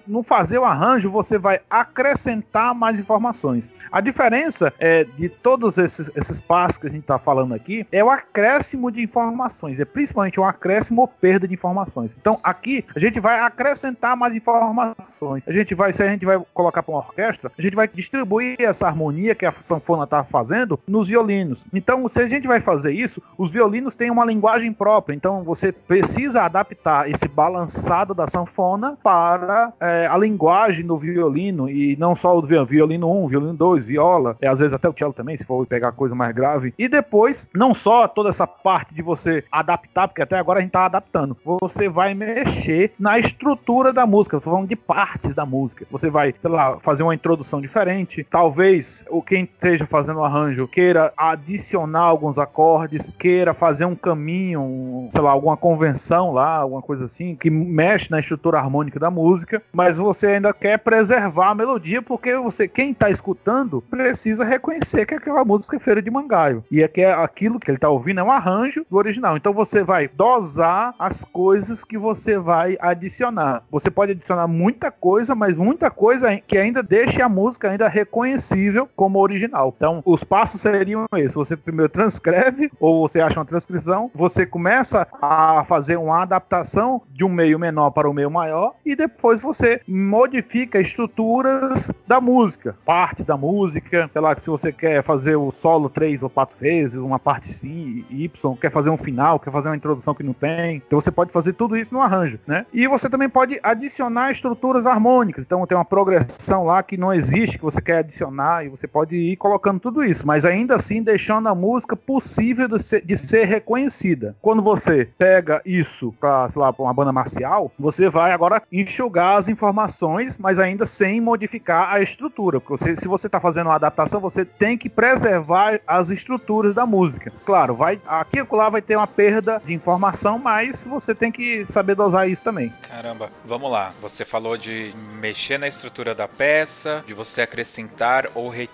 No fazer o arranjo, você vai acrescentar mais informações. A diferença é de todos esses, esses passos que a gente está falando aqui é o acréscimo de informações, é principalmente um acréscimo ou perda de informações. Então aqui a gente vai acrescentar mais informações. A gente vai, se a gente vai colocar para uma orquestra, a gente vai distribuir essa harmonia que a sanfona está fazendo nos violinos. Então, se a gente vai fazer isso, os violinos têm uma linguagem própria. Então, você precisa adaptar esse balançado da sanfona para é, a linguagem do violino e não só o vi- violino 1, violino 2, viola, é, às vezes até o cello também, se for pegar coisa mais grave. E depois, não só toda essa parte de você adaptar, porque até agora a gente está adaptando, você vai mexer na estrutura da música. Tô falando de partes da música. Você vai, sei lá, fazer uma introdução diferente, talvez o quem esteja fazendo o arranjo queira adicionar alguns acordes, queira fazer um caminho, sei lá, alguma convenção lá, alguma coisa assim, que mexe na estrutura harmônica da música, mas você ainda quer preservar a melodia porque você, quem está escutando, precisa reconhecer que aquela música é feira de mangaio. E é que é aquilo que ele está ouvindo é um arranjo do original. Então você vai dosar as coisas que você vai adicionar. Você pode adicionar muita coisa, mas muita coisa que ainda deixe a música ainda reconhecível como original. Então, os passos seriam esses: você primeiro transcreve ou você acha uma transcrição, você começa a fazer uma adaptação de um meio menor para o um meio maior e depois você modifica estruturas da música, partes da música, sei lá, se você quer fazer o solo três ou quatro vezes, uma parte sim, Y, quer fazer um final, quer fazer uma introdução que não tem, então você pode fazer tudo isso no arranjo, né? E você também pode adicionar estruturas harmônicas, então tem uma progressão lá que não existe, que você quer adicionar, e você pode ir colocando tudo isso, mas ainda assim deixando a música possível de ser, de ser reconhecida. Quando você pega isso para, sei lá, uma banda marcial, você vai agora enxugar as informações, mas ainda sem modificar a estrutura, porque você, se você está fazendo uma adaptação, você tem que preservar as estruturas da música. Claro, vai aqui e lá vai ter uma perda de informação, mas você tem que saber dosar isso também. Caramba, vamos lá. Você falou de mexer na estrutura da peça, de você acrescentar ou retirar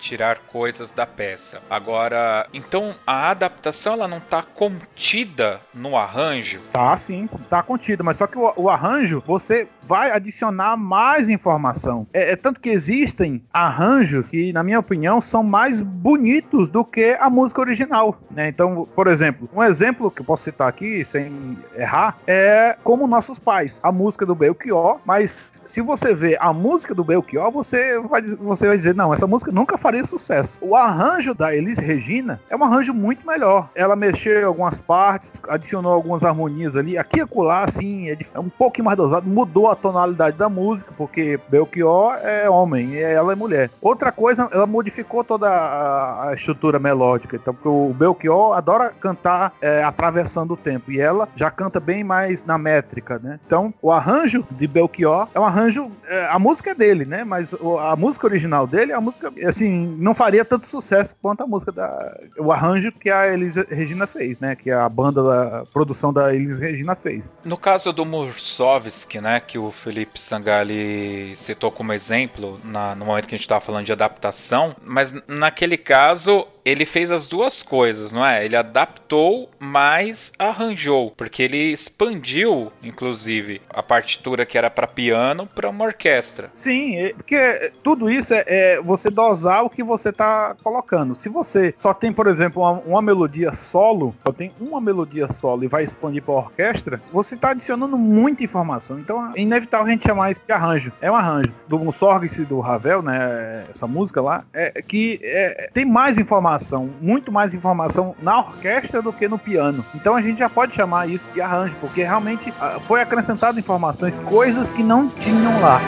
coisas da peça. Agora, então a adaptação ela não está contida no arranjo? Tá, sim, tá contida, mas só que o, o arranjo você vai adicionar mais informação. É, é, tanto que existem arranjos que, na minha opinião, são mais bonitos do que a música original. Né? Então, por exemplo, um exemplo que eu posso citar aqui, sem errar, é como Nossos Pais, a música do Belchior, mas se você vê a música do Belchior, você vai, você vai dizer, não, essa música nunca faria sucesso. O arranjo da Elis Regina é um arranjo muito melhor. Ela mexeu em algumas partes, adicionou algumas harmonias ali, aqui e acolá, assim, é, é um pouquinho mais dosado, mudou a tonalidade da música, porque Belchior é homem e ela é mulher. Outra coisa, ela modificou toda a, estrutura melódica, então, porque o Belchior adora cantar é, atravessando o tempo, e ela já canta bem mais na métrica, né? Então, o arranjo de Belchior é um arranjo, é, a música é dele, né? Mas a música original dele, a música, assim, não faria tanto sucesso quanto a música da, o arranjo que a Elis Regina fez, né? Que a banda da a produção da Elis Regina fez. No caso do Mursovski, né, que o Felipe Sangali citou como exemplo na, no momento que a gente estava falando de adaptação, mas naquele caso ele fez as duas coisas, não é? Ele adaptou, mas arranjou, porque ele expandiu, inclusive, a partitura que era para piano para uma orquestra. Sim, porque tudo isso é, é, você dosar o que você tá colocando. Se você só tem, por exemplo, uma, uma melodia solo, só tem uma melodia solo e vai expandir para orquestra, você tá adicionando muita informação. Então é inevitável a gente chamar isso de arranjo. É um arranjo. Do Mussorgsky e do Ravel, né? Essa música lá, é que é, tem mais informação informação, muito mais informação na orquestra do que no piano. Então a gente já pode chamar isso de arranjo, porque realmente ah, foi acrescentado informações, coisas que não tinham lá.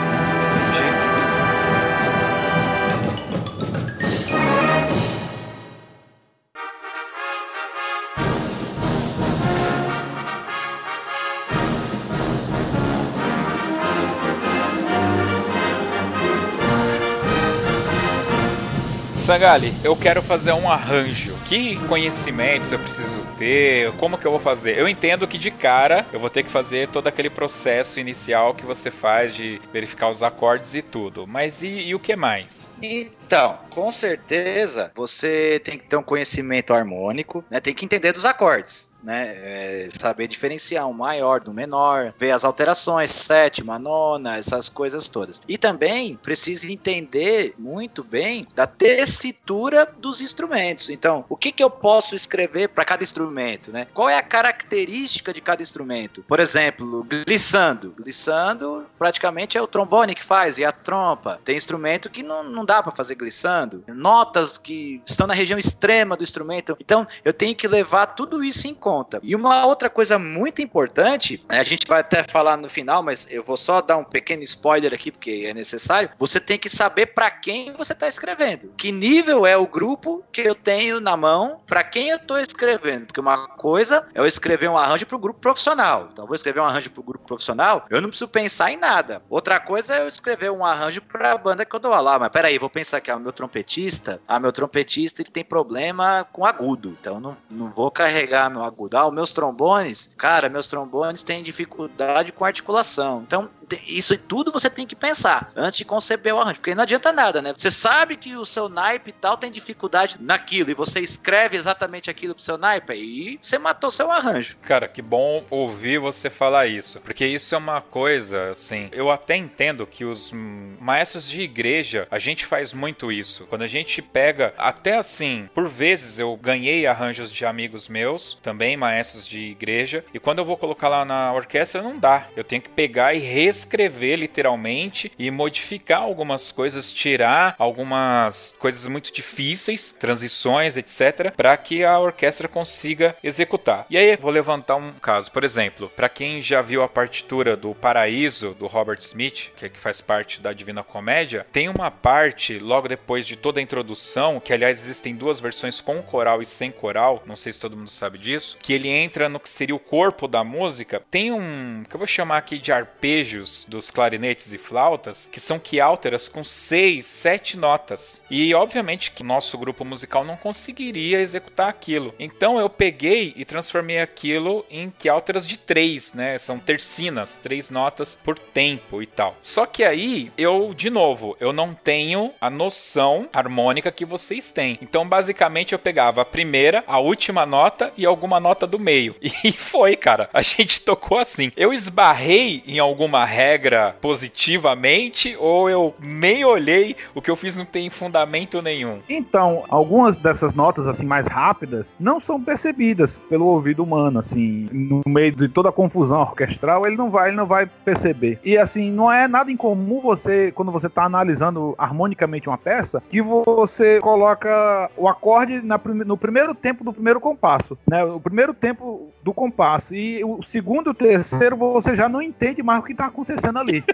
Sangali, eu quero fazer um arranjo. Que conhecimentos eu preciso ter? Como que eu vou fazer? Eu entendo que de cara eu vou ter que fazer todo aquele processo inicial que você faz de verificar os acordes e tudo. Mas e, e o que mais? Então, com certeza você tem que ter um conhecimento harmônico, né? Tem que entender dos acordes né? É saber diferenciar um maior do menor, ver as alterações, sétima, nona, essas coisas todas. E também precisa entender muito bem da tessitura dos instrumentos. Então, o que, que eu posso escrever para cada instrumento, né? Qual é a característica de cada instrumento? Por exemplo, glissando. Glissando praticamente é o trombone que faz e a trompa. Tem instrumento que não, não dá para fazer glissando. Notas que estão na região extrema do instrumento. Então, eu tenho que levar tudo isso em conta conta. E uma outra coisa muito importante, né, a gente vai até falar no final, mas eu vou só dar um pequeno spoiler aqui, porque é necessário. Você tem que saber para quem você está escrevendo. Que nível é o grupo que eu tenho na mão, para quem eu estou escrevendo. Porque uma coisa é eu escrever um arranjo para o grupo profissional. Então, eu vou escrever um arranjo para o grupo profissional, eu não preciso pensar em nada. Outra coisa é eu escrever um arranjo para a banda que eu dou lá. Mas peraí, vou pensar aqui é o meu trompetista, ah, meu trompetista ele tem problema com agudo, então não, não vou carregar meu agudo. Ah, os meus trombones, cara, meus trombones têm dificuldade com articulação. Então, isso tudo você tem que pensar antes de conceber o arranjo, porque não adianta nada, né? Você sabe que o seu naipe e tal tem dificuldade naquilo e você escreve exatamente aquilo pro seu naipe e você matou seu arranjo. Cara, que bom ouvir você falar isso, porque isso é uma coisa, assim, eu até entendo que os maestros de igreja, a gente faz muito isso. Quando a gente pega, até assim, por vezes eu ganhei arranjos de amigos meus, também maestros de igreja, e quando eu vou colocar lá na orquestra não dá. Eu tenho que pegar e reescrever literalmente e modificar algumas coisas, tirar algumas coisas muito difíceis, transições, etc, para que a orquestra consiga executar. E aí vou levantar um caso, por exemplo, para quem já viu a partitura do Paraíso do Robert Smith, que, é que faz parte da Divina Comédia, tem uma parte logo depois de toda a introdução, que aliás existem duas versões com coral e sem coral, não sei se todo mundo sabe disso, que ele entra no que seria o corpo da música. Tem um que eu vou chamar aqui de arpejos dos clarinetes e flautas, que são quiálteras com seis, sete notas. E obviamente que o nosso grupo musical não conseguiria executar aquilo. Então eu peguei e transformei aquilo em quiálteras de três, né? São tercinas, três notas por tempo e tal. Só que aí eu, de novo, eu não tenho a noção harmônica que vocês têm. Então, basicamente, eu pegava a primeira, a última nota e alguma nota do meio. E foi, cara. A gente tocou assim. Eu esbarrei em alguma regra positivamente ou eu meio olhei, o que eu fiz não tem fundamento nenhum. Então, algumas dessas notas assim mais rápidas não são percebidas pelo ouvido humano, assim, no meio de toda a confusão orquestral, ele não vai, ele não vai perceber. E assim, não é nada incomum você quando você está analisando harmonicamente uma peça, que você coloca o acorde na, no primeiro tempo do primeiro compasso, né? O primeiro tempo do compasso e o segundo e o terceiro você já não entende mais o que está acontecendo ali.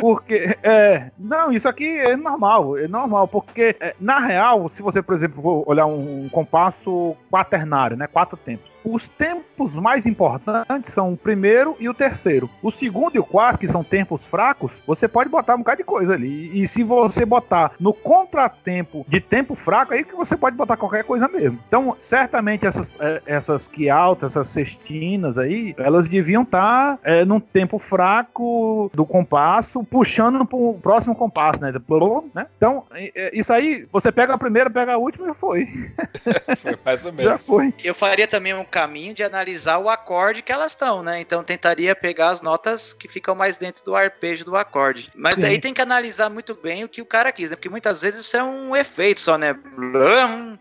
Porque, é, não, isso aqui é normal, é normal, porque é, na real, se você, por exemplo, olhar um, um compasso quaternário, né, quatro tempos, os tempos mais importantes são o primeiro e o terceiro. O segundo e o quarto, que são tempos fracos, você pode botar um bocado de coisa ali. E se você botar no contratempo de tempo fraco, aí que você pode botar qualquer coisa mesmo. Então, certamente essas, é, essas que altas, essas sextinas aí, elas deviam estar tá, é, num tempo fraco do compasso, puxando pro próximo compasso, né? né? Então, é, isso aí, você pega a primeira, pega a última e foi. foi mais ou menos. Já foi. Eu faria também um caminho de analisar o acorde que elas estão, né? Então tentaria pegar as notas que ficam mais dentro do arpejo do acorde. Mas Sim. daí tem que analisar muito bem o que o cara quis, né? Porque muitas vezes isso é um efeito só, né?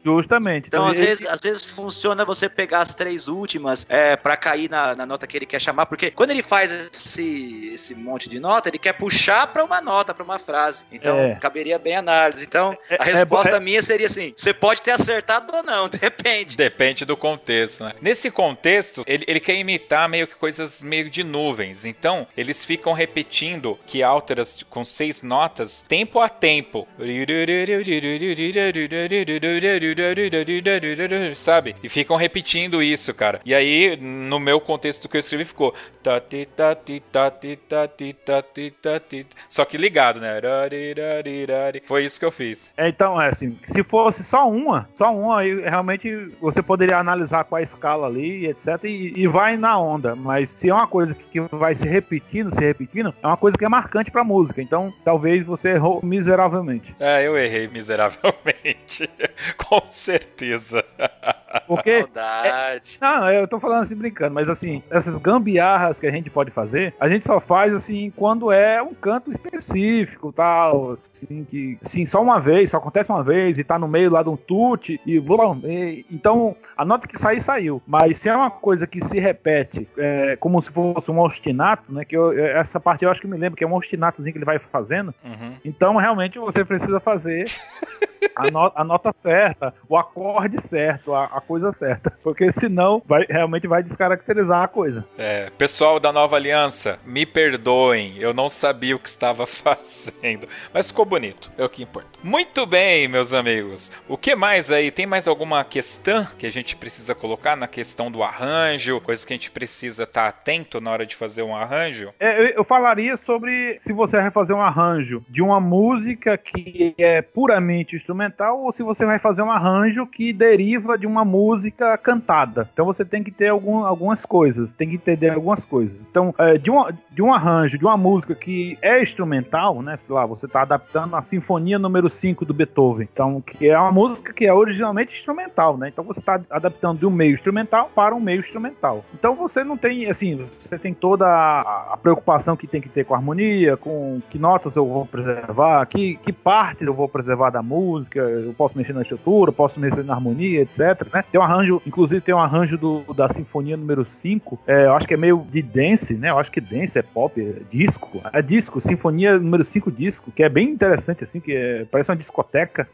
Justamente. Então, então às, vezes, às vezes funciona você pegar as três últimas é, para cair na, na, nota que ele quer chamar, porque quando ele faz esse, esse monte de nota, ele quer puxar para uma nota, para uma frase. Então é. caberia bem análise. Então é, a é, resposta é minha seria assim: você pode ter acertado ou não, depende. Depende do contexto, né? Nesse contexto, ele, ele quer imitar meio que coisas meio de nuvens. Então, eles ficam repetindo que alteras com seis notas tempo a tempo. Sabe? E ficam repetindo isso, cara. E aí, no meu contexto que eu escrevi, ficou. Só que ligado, né? Foi isso que eu fiz. É, então, é assim, se fosse só uma, só uma, aí realmente você poderia analisar qual a escala ali, etc. E, e, vai na onda. Mas se é uma coisa que vai se repetindo, se repetindo, é uma coisa que é marcante pra música. Então, talvez você errou miseravelmente. É, eu errei miseravelmente. Com certeza. Porque. É, não, eu tô falando assim brincando, mas assim, essas gambiarras que a gente pode fazer, a gente só faz assim quando é um canto específico, tal, assim, que assim, só uma vez, só acontece uma vez e tá no meio lá de um tute e, e então a nota que sair saiu. Mas se é uma coisa que se repete, é, como se fosse um ostinato, né? Que eu, essa parte eu acho que me lembro que é um ostinatozinho que ele vai fazendo. Uhum. Então realmente você precisa fazer a, no, a, nota certa, o acorde certo, a, a coisa certa. Porque senão vai, realmente vai descaracterizar a coisa. É, pessoal da Nova Aliança, me perdoem, eu não sabia o que estava fazendo. Mas ficou bonito, é o que importa. Muito bem, meus amigos. O que mais aí? Tem mais alguma questão que a gente precisa colocar na questão do arranjo? Coisa que a gente precisa estar atento na hora de fazer um arranjo? É, eu falaria sobre se você vai fazer um arranjo de uma música que é puramente instrumental ou se você vai fazer um arranjo que deriva de uma música cantada. Então você tem que ter algum, algumas coisas, tem que entender algumas coisas. Então, é, de, uma, de um arranjo, de uma música que é instrumental, né? Sei lá, você está adaptando a Sinfonia número 5 do Beethoven. Então, que é uma música que é originalmente instrumental, né? Então você está adaptando de um meio instrumental para um meio instrumental. Então você não tem, assim, você tem toda a, a preocupação que tem que ter com a harmonia, com que notas eu vou preservar, que, que partes eu vou preservar da música, eu posso mexer na estrutura, posso mexer na harmonia, etc. Né? Tem um arranjo, inclusive tem um arranjo do, da Sinfonia número 5, é, eu acho que é meio de dance, né? Eu acho que dance é pop, é disco. É disco, Sinfonia número 5 disco, que é bem interessante, assim, que é, parece uma discoteca.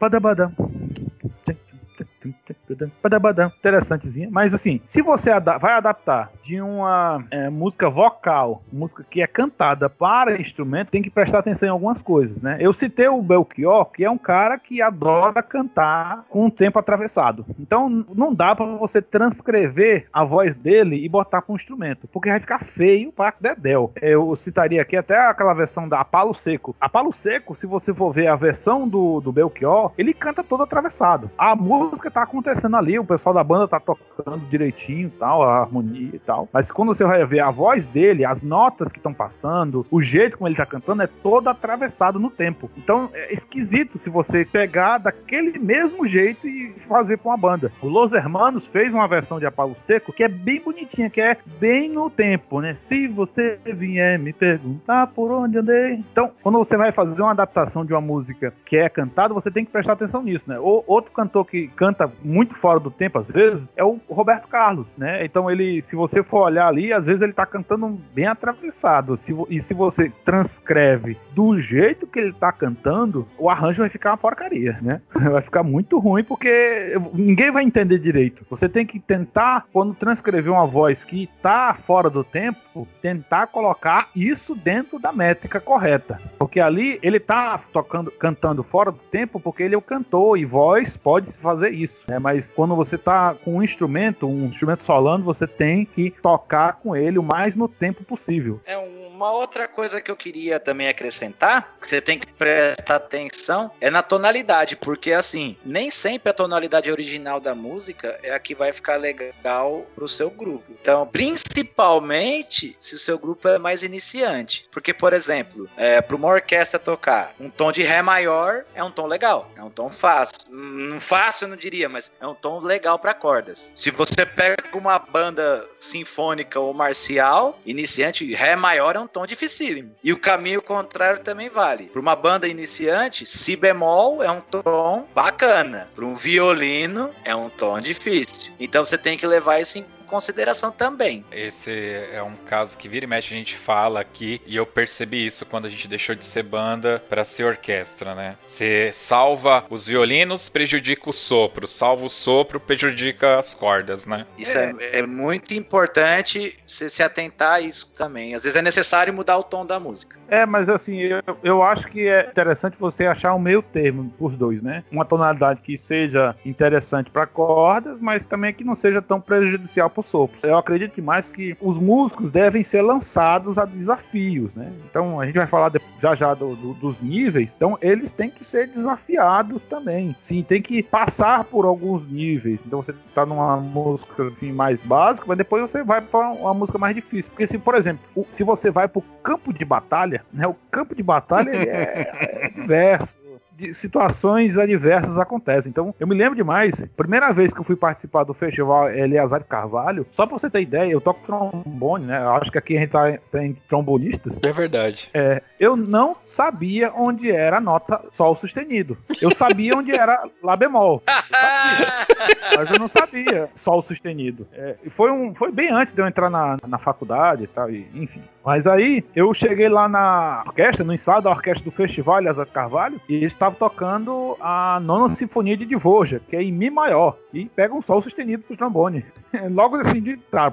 Interessantezinha. Mas assim, se você vai adaptar de uma é, música vocal, música que é cantada para instrumento, tem que prestar atenção em algumas coisas, né? Eu citei o Belchior, que é um cara que adora cantar com o tempo atravessado. Então não dá para você transcrever a voz dele e botar com o instrumento, porque vai ficar feio para Dedel. Eu citaria aqui até aquela versão da Apalo Seco. Apalo Seco, se você for ver a versão do, do Belchior, ele canta todo atravessado. A música tá acontecendo ali, o pessoal da banda tá tocando direitinho tal, a harmonia e tal. Mas quando você vai ver a voz dele, as notas que estão passando, o jeito como ele tá cantando é todo atravessado no tempo. Então é esquisito se você pegar daquele mesmo jeito e fazer com a banda. O Los Hermanos fez uma versão de Apalo Seco que é bem bonitinha, que é bem no tempo, né? Se você vier me perguntar por onde andei. Então, quando você vai fazer uma adaptação de uma música que é cantada, você tem que prestar atenção nisso, né? Ou outro cantor que canta muito fora do tempo, às vezes, é o Roberto Carlos, né? Então ele, se você for olhar ali, às vezes ele tá cantando bem atravessado. Se, e se você transcreve do jeito que ele tá cantando, o arranjo vai ficar uma porcaria, né? Vai ficar muito ruim porque ninguém vai entender direito. Você tem que tentar, quando transcrever uma voz que tá fora do tempo, tentar colocar isso dentro da métrica correta. Porque ali ele tá tocando, cantando fora do tempo porque ele é o cantor e voz pode fazer isso, né? Mas quando você tá com um instrumento, um instrumento solando, você tem que tocar com ele o mais no tempo possível. É uma outra coisa que eu queria também acrescentar, que você tem que prestar atenção, é na tonalidade, porque assim, nem sempre a tonalidade original da música é a que vai ficar legal pro seu grupo. Então, principalmente se o seu grupo é mais iniciante. Porque, por exemplo, é, para uma orquestra tocar um tom de Ré maior é um tom legal, é um tom fácil. Não fácil, eu não diria, mas é um tom legal para cordas. Se você pega uma banda sinfônica ou marcial, iniciante, Ré maior é um tom dificílimo. E o caminho contrário também vale. Para uma banda iniciante, Si bemol é um tom bacana. Para um violino, é um tom difícil. Então você tem que levar isso em consideração também. Esse é um caso que vira e mexe a gente fala aqui, e eu percebi isso quando a gente deixou de ser banda para ser orquestra, né? Você salva os violinos, prejudica o sopro, salva o sopro, prejudica as cordas, né? Isso é, é, é muito importante você se atentar a isso também. Às vezes é necessário mudar o tom da música. É, mas assim, eu, eu acho que é interessante você achar um meio termo os dois, né? Uma tonalidade que seja interessante para cordas, mas também que não seja tão prejudicial pro sopro. Eu acredito mais que os músicos devem ser lançados a desafios, né? Então a gente vai falar já já do, do, dos níveis. Então eles têm que ser desafiados também. Sim, tem que passar por alguns níveis. Então você tá numa música assim mais básica, mas depois você vai para uma música mais difícil. Porque se, por exemplo, se você vai pro campo de batalha, né? O campo de batalha é, é diverso de situações adversas acontecem. Então, eu me lembro demais, primeira vez que eu fui participar do festival Eleazar Carvalho, só pra você ter ideia, eu toco trombone, né? Eu acho que aqui a gente tá, tem trombonistas. É verdade. É, eu não sabia onde era a nota sol sustenido. Eu sabia onde era lá bemol. Eu mas eu não sabia sol sustenido. É, foi, um, foi bem antes de eu entrar na, na faculdade e tal, e, enfim. Mas aí eu cheguei lá na orquestra, no ensaio da orquestra do festival Eleazar Carvalho, e eles estavam tava tocando a nona sinfonia de Dvorak, que é em Mi maior, e pega um sol sustenido pro trombone. Logo assim de pá.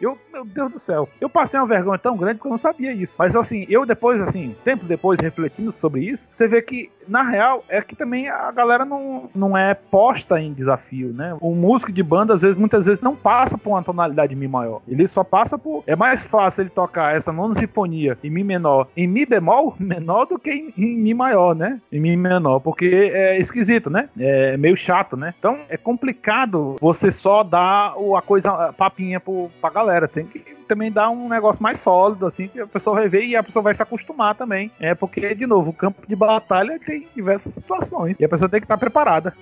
Eu, meu Deus do céu, eu passei uma vergonha tão grande que eu não sabia isso. Mas assim, eu depois, assim, tempos depois, refletindo sobre isso, você vê que, na real, é que também a galera não, não é posta em desafio, né? O músico de banda, às vezes, muitas vezes, não passa por uma tonalidade Mi maior. Ele só passa por. É mais fácil ele tocar essa nona sinfonia em Mi menor, em Mi bemol menor do que em, em Mi maior, né? Em Mi menor, porque é esquisito, né? É meio chato, né? Então é complicado você só dar a coisa a papinha pro, pra galera. Tem que também dar um negócio mais sólido, assim, que a pessoa vai ver e a pessoa vai se acostumar também. É porque, de novo, o campo de batalha tem diversas situações e a pessoa tem que estar preparada.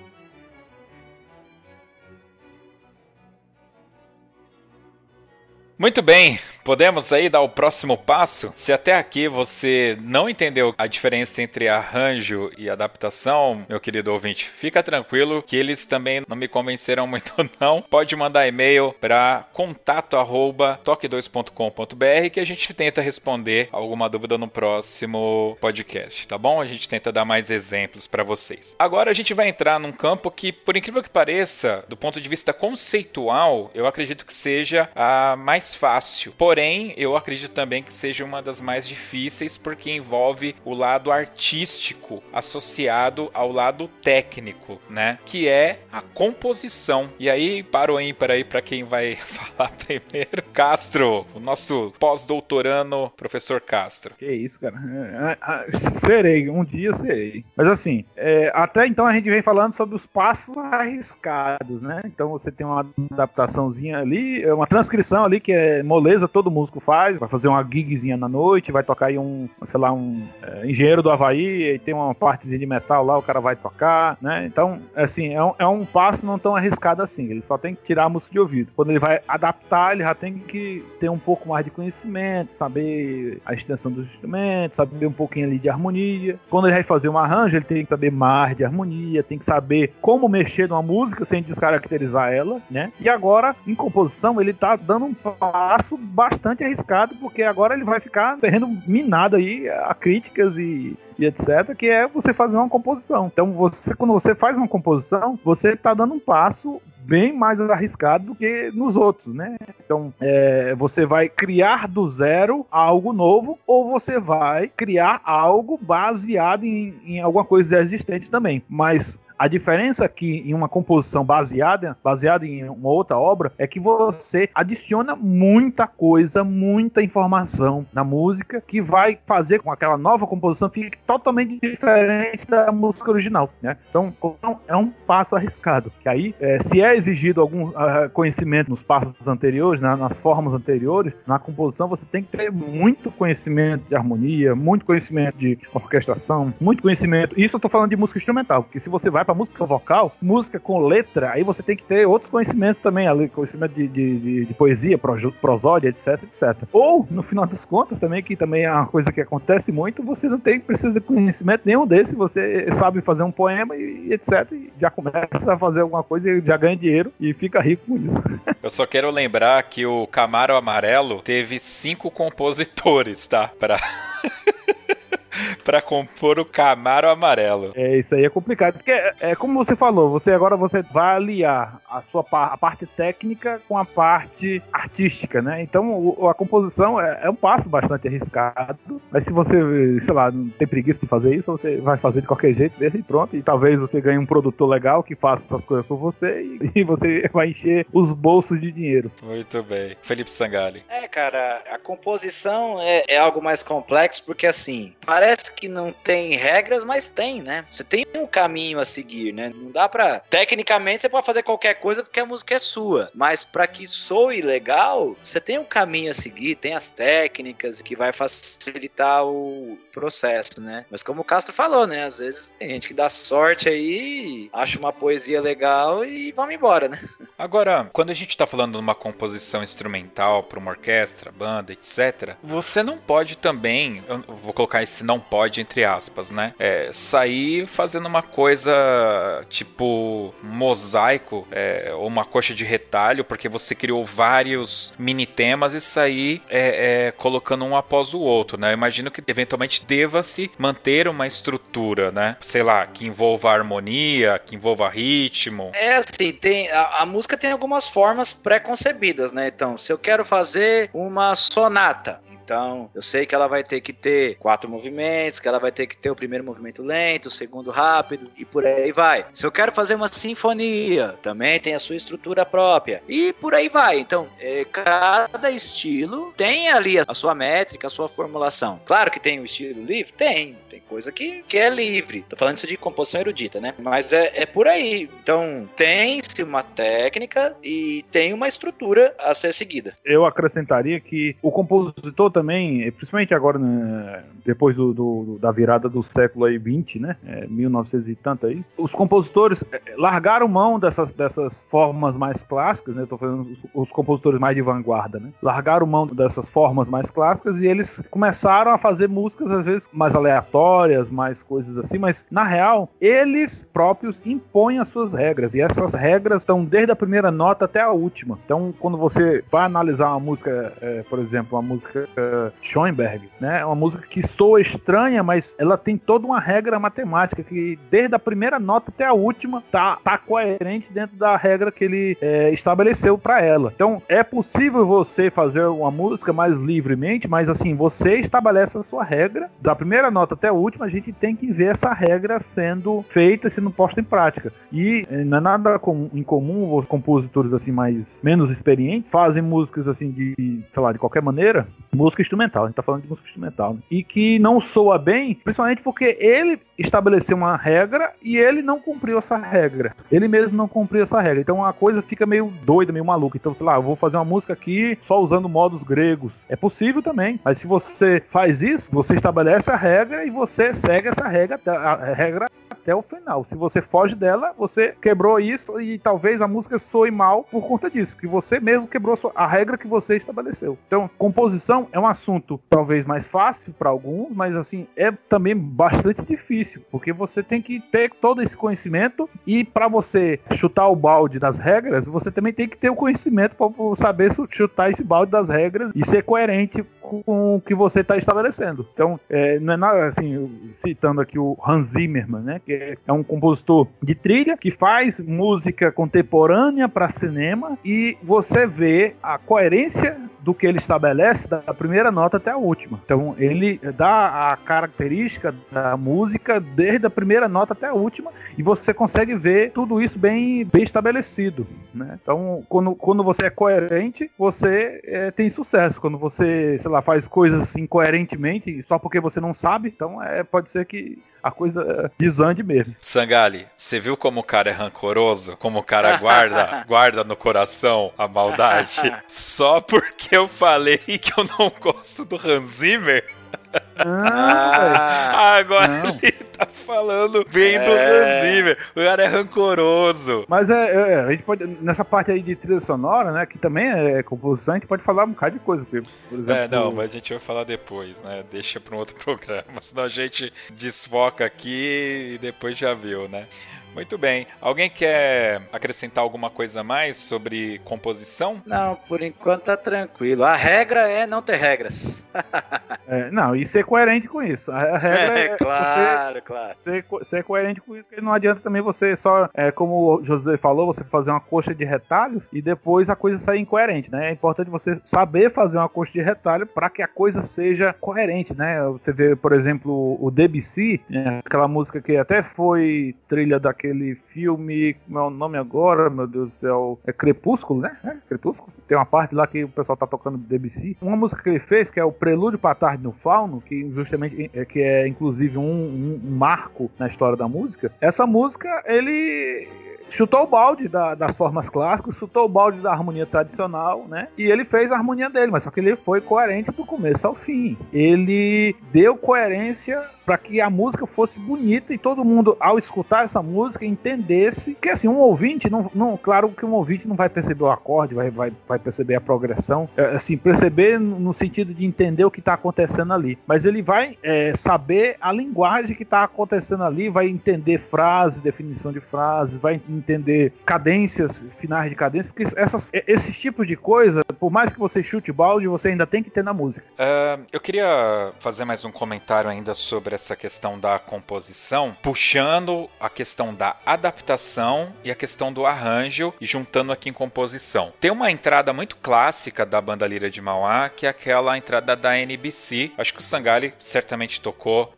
Muito bem, podemos aí dar o próximo passo? Se até aqui você não entendeu a diferença entre arranjo e adaptação, meu querido ouvinte, fica tranquilo que eles também não me convenceram muito não. Pode mandar e-mail para contato@toque2.com.br que a gente tenta responder alguma dúvida no próximo podcast, tá bom? A gente tenta dar mais exemplos para vocês. Agora a gente vai entrar num campo que, por incrível que pareça, do ponto de vista conceitual, eu acredito que seja a mais fácil. Porém, eu acredito também que seja uma das mais difíceis porque envolve o lado artístico associado ao lado técnico, né? Que é a composição. E aí, para o ímpar aí para quem vai falar primeiro, Castro, o nosso pós-doutorando professor Castro. Que isso, cara. É, é, serei, um dia serei. Mas assim, é, até então a gente vem falando sobre os passos arriscados, né? Então você tem uma adaptaçãozinha ali, uma transcrição ali que é é moleza, todo músico faz, vai fazer uma gigzinha na noite, vai tocar aí um, sei lá, um é, engenheiro do Havaí, e tem uma partezinha de metal lá, o cara vai tocar, né? Então, assim, é um, é um passo não tão arriscado assim, ele só tem que tirar a música de ouvido. Quando ele vai adaptar, ele já tem que ter um pouco mais de conhecimento, saber a extensão dos instrumentos, saber um pouquinho ali de harmonia. Quando ele vai fazer um arranjo, ele tem que saber mais de harmonia, tem que saber como mexer numa música sem descaracterizar ela, né? E agora, em composição, ele tá dando um passo bastante arriscado, porque agora ele vai ficar terreno minado aí a críticas e, e etc, que é você fazer uma composição. Então, você quando você faz uma composição, você está dando um passo bem mais arriscado do que nos outros, né? Então, é, você vai criar do zero algo novo ou você vai criar algo baseado em, em alguma coisa existente também. Mas a diferença aqui em uma composição baseada, baseada em uma outra obra é que você adiciona muita coisa, muita informação na música que vai fazer com que aquela nova composição fique totalmente diferente da música original, né? Então é um passo arriscado. Que aí, é, se é exigido algum uh, conhecimento nos passos anteriores, né, nas formas anteriores, na composição você tem que ter muito conhecimento de harmonia, muito conhecimento de orquestração, muito conhecimento. Isso eu estou falando de música instrumental, porque se você vai para música vocal, música com letra, aí você tem que ter outros conhecimentos também, ali, conhecimento de, de, de, de poesia, prosódia, etc, etc. Ou, no final das contas, também, que também é uma coisa que acontece muito, você não tem precisa de conhecimento nenhum desse, você sabe fazer um poema e, etc, e já começa a fazer alguma coisa e já ganha dinheiro e fica rico com isso. Eu só quero lembrar que o Camaro Amarelo teve cinco compositores, tá? Pra... para compor o Camaro amarelo. É, isso aí é complicado. Porque, é, é, como você falou, você agora você vai aliar a sua a parte técnica com a parte artística, né? Então o, a composição é, é, um passo bastante arriscado. Mas se você, sei lá, não tem preguiça de fazer isso, você vai fazer de qualquer jeito mesmo e pronto. E talvez você ganhe um produtor legal que faça essas coisas por você e, e você vai encher os bolsos de dinheiro. Muito bem. Felipe Sangali. É, cara, a composição é, é algo mais complexo porque assim, parece parece que não tem regras, mas tem, né? Você tem um caminho a seguir, né? Não dá pra. Tecnicamente você pode fazer qualquer coisa porque a música é sua. Mas para que soe legal, você tem um caminho a seguir, tem as técnicas que vai facilitar o processo, né? Mas como o Castro falou, né? Às vezes tem gente que dá sorte aí, acha uma poesia legal e vamos embora, né? Agora, quando a gente está falando de uma composição instrumental para uma orquestra, banda, etc., você não pode também, eu vou colocar esse não pode entre aspas, né? É, sair fazendo uma coisa tipo mosaico é, ou uma coxa de retalho, porque você criou vários mini temas e sair é, é, colocando um após o outro, né? Eu imagino que eventualmente deva-se manter uma estrutura, né? Sei lá, que envolva harmonia, que envolva ritmo. É assim, tem a, a música tem algumas formas pré-concebidas, né? Então, se eu quero fazer uma sonata, então, eu sei que ela vai ter que ter quatro movimentos, que ela vai ter que ter o primeiro movimento lento, o segundo rápido e por aí vai. Se eu quero fazer uma sinfonia, também tem a sua estrutura própria e por aí vai. Então, é, cada estilo tem ali a sua métrica, a sua formulação. Claro que tem o estilo livre? Tem. Tem coisa que, que é livre. Tô falando isso de composição erudita, né? Mas é, é por aí. Então, tem-se uma técnica e tem uma estrutura a ser seguida. Eu acrescentaria que o compositor também, principalmente agora, né, depois do, do, da virada do século aí 20, né, é, 1900 e tanto aí, os compositores é, largaram mão dessas, dessas formas mais clássicas, né, tô falando os, os compositores mais de vanguarda, né, largaram mão dessas formas mais clássicas e eles começaram a fazer músicas às vezes mais aleatórias, mais coisas assim, mas na real, eles próprios impõem as suas regras e essas regras estão desde a primeira nota até a última. Então, quando você vai analisar uma música, é, por exemplo, uma música Schoenberg, né? É uma música que soa estranha, mas ela tem toda uma regra matemática que desde a primeira nota até a última tá, tá coerente dentro da regra que ele é, estabeleceu para ela. Então é possível você fazer uma música mais livremente, mas assim você estabelece a sua regra da primeira nota até a última. A gente tem que ver essa regra sendo feita, sendo posta em prática. E é, não é nada com, incomum os compositores assim mais menos experientes fazem músicas assim de, sei lá, de qualquer maneira, música instrumental, a gente tá falando de música instrumental, né? e que não soa bem, principalmente porque ele estabeleceu uma regra e ele não cumpriu essa regra. Ele mesmo não cumpriu essa regra. Então a coisa fica meio doida, meio maluca. Então, sei lá, eu vou fazer uma música aqui só usando modos gregos. É possível também. Mas se você faz isso, você estabelece a regra e você segue essa regra, a regra até o final. Se você foge dela, você quebrou isso e talvez a música soe mal por conta disso, que você mesmo quebrou a regra que você estabeleceu. Então, composição é um assunto talvez mais fácil para alguns, mas assim, é também bastante difícil, porque você tem que ter todo esse conhecimento e para você chutar o balde das regras, você também tem que ter o conhecimento para saber chutar esse balde das regras e ser coerente com o que você está estabelecendo. Então, é, não é nada assim, citando aqui o Hans Zimmermann, né, que é um compositor de trilha que faz música contemporânea para cinema e você vê a coerência do que ele estabelece da primeira nota até a última. Então ele dá a característica da música desde a primeira nota até a última e você consegue ver tudo isso bem, bem estabelecido. Né? Então quando, quando você é coerente, você é, tem sucesso. Quando você, sei lá, faz coisas incoerentemente só porque você não sabe, então é, pode ser que a coisa desande mesmo. Sangali, você viu como o cara é rancoroso? Como o cara guarda, guarda no coração a maldade? Só porque eu falei que eu não gosto do Hans Zimmer? Ah, Agora não. ele tá falando bem é. do Hans Zimmer. O cara é rancoroso. Mas é, é, a gente pode, nessa parte aí de trilha sonora, né, que também é composição, a gente pode falar um bocado de coisa. Por exemplo, é, não, mas a gente vai falar depois, né? Deixa pra um outro programa, senão a gente desfoca aqui e depois já viu, né? Muito bem. Alguém quer acrescentar alguma coisa mais sobre composição? Não, por enquanto tá tranquilo. A regra é não ter regras. é, não, e ser coerente com isso. A regra é, é claro, você, claro. Ser, ser coerente com isso, porque não adianta também você só, é, como o José falou, você fazer uma coxa de retalhos e depois a coisa sair incoerente, né? É importante você saber fazer uma coxa de retalho para que a coisa seja coerente, né? Você vê, por exemplo, o Debussy, né? aquela música que até foi trilha da aquele filme, como é o nome agora, meu Deus do céu, é Crepúsculo, né? É, Crepúsculo. Tem uma parte lá que o pessoal tá tocando Debussy. Uma música que ele fez, que é o Prelúdio para Tarde no Fauno, que justamente é, que é inclusive um, um, um marco na história da música. Essa música, ele chutou o balde da, das formas clássicas, chutou o balde da harmonia tradicional, né? E ele fez a harmonia dele, mas só que ele foi coerente do começo ao fim. Ele deu coerência para que a música fosse bonita e todo mundo, ao escutar essa música, entendesse que assim, um ouvinte, não, não, claro que um ouvinte não vai perceber o acorde, vai, vai, vai perceber a progressão, é, assim, perceber no sentido de entender o que está acontecendo ali, mas ele vai é, saber a linguagem que está acontecendo ali, vai entender frases, definição de frases, vai entender cadências, finais de cadência, porque essas, esses tipos de coisa, por mais que você chute balde, você ainda tem que ter na música. Uh, eu queria fazer mais um comentário ainda sobre essa questão da composição, puxando a questão da adaptação e a questão do arranjo e juntando aqui em composição. Tem uma entrada muito clássica da banda Lira de Mauá, que é aquela entrada da NBC. Acho que o Sangali certamente tocou.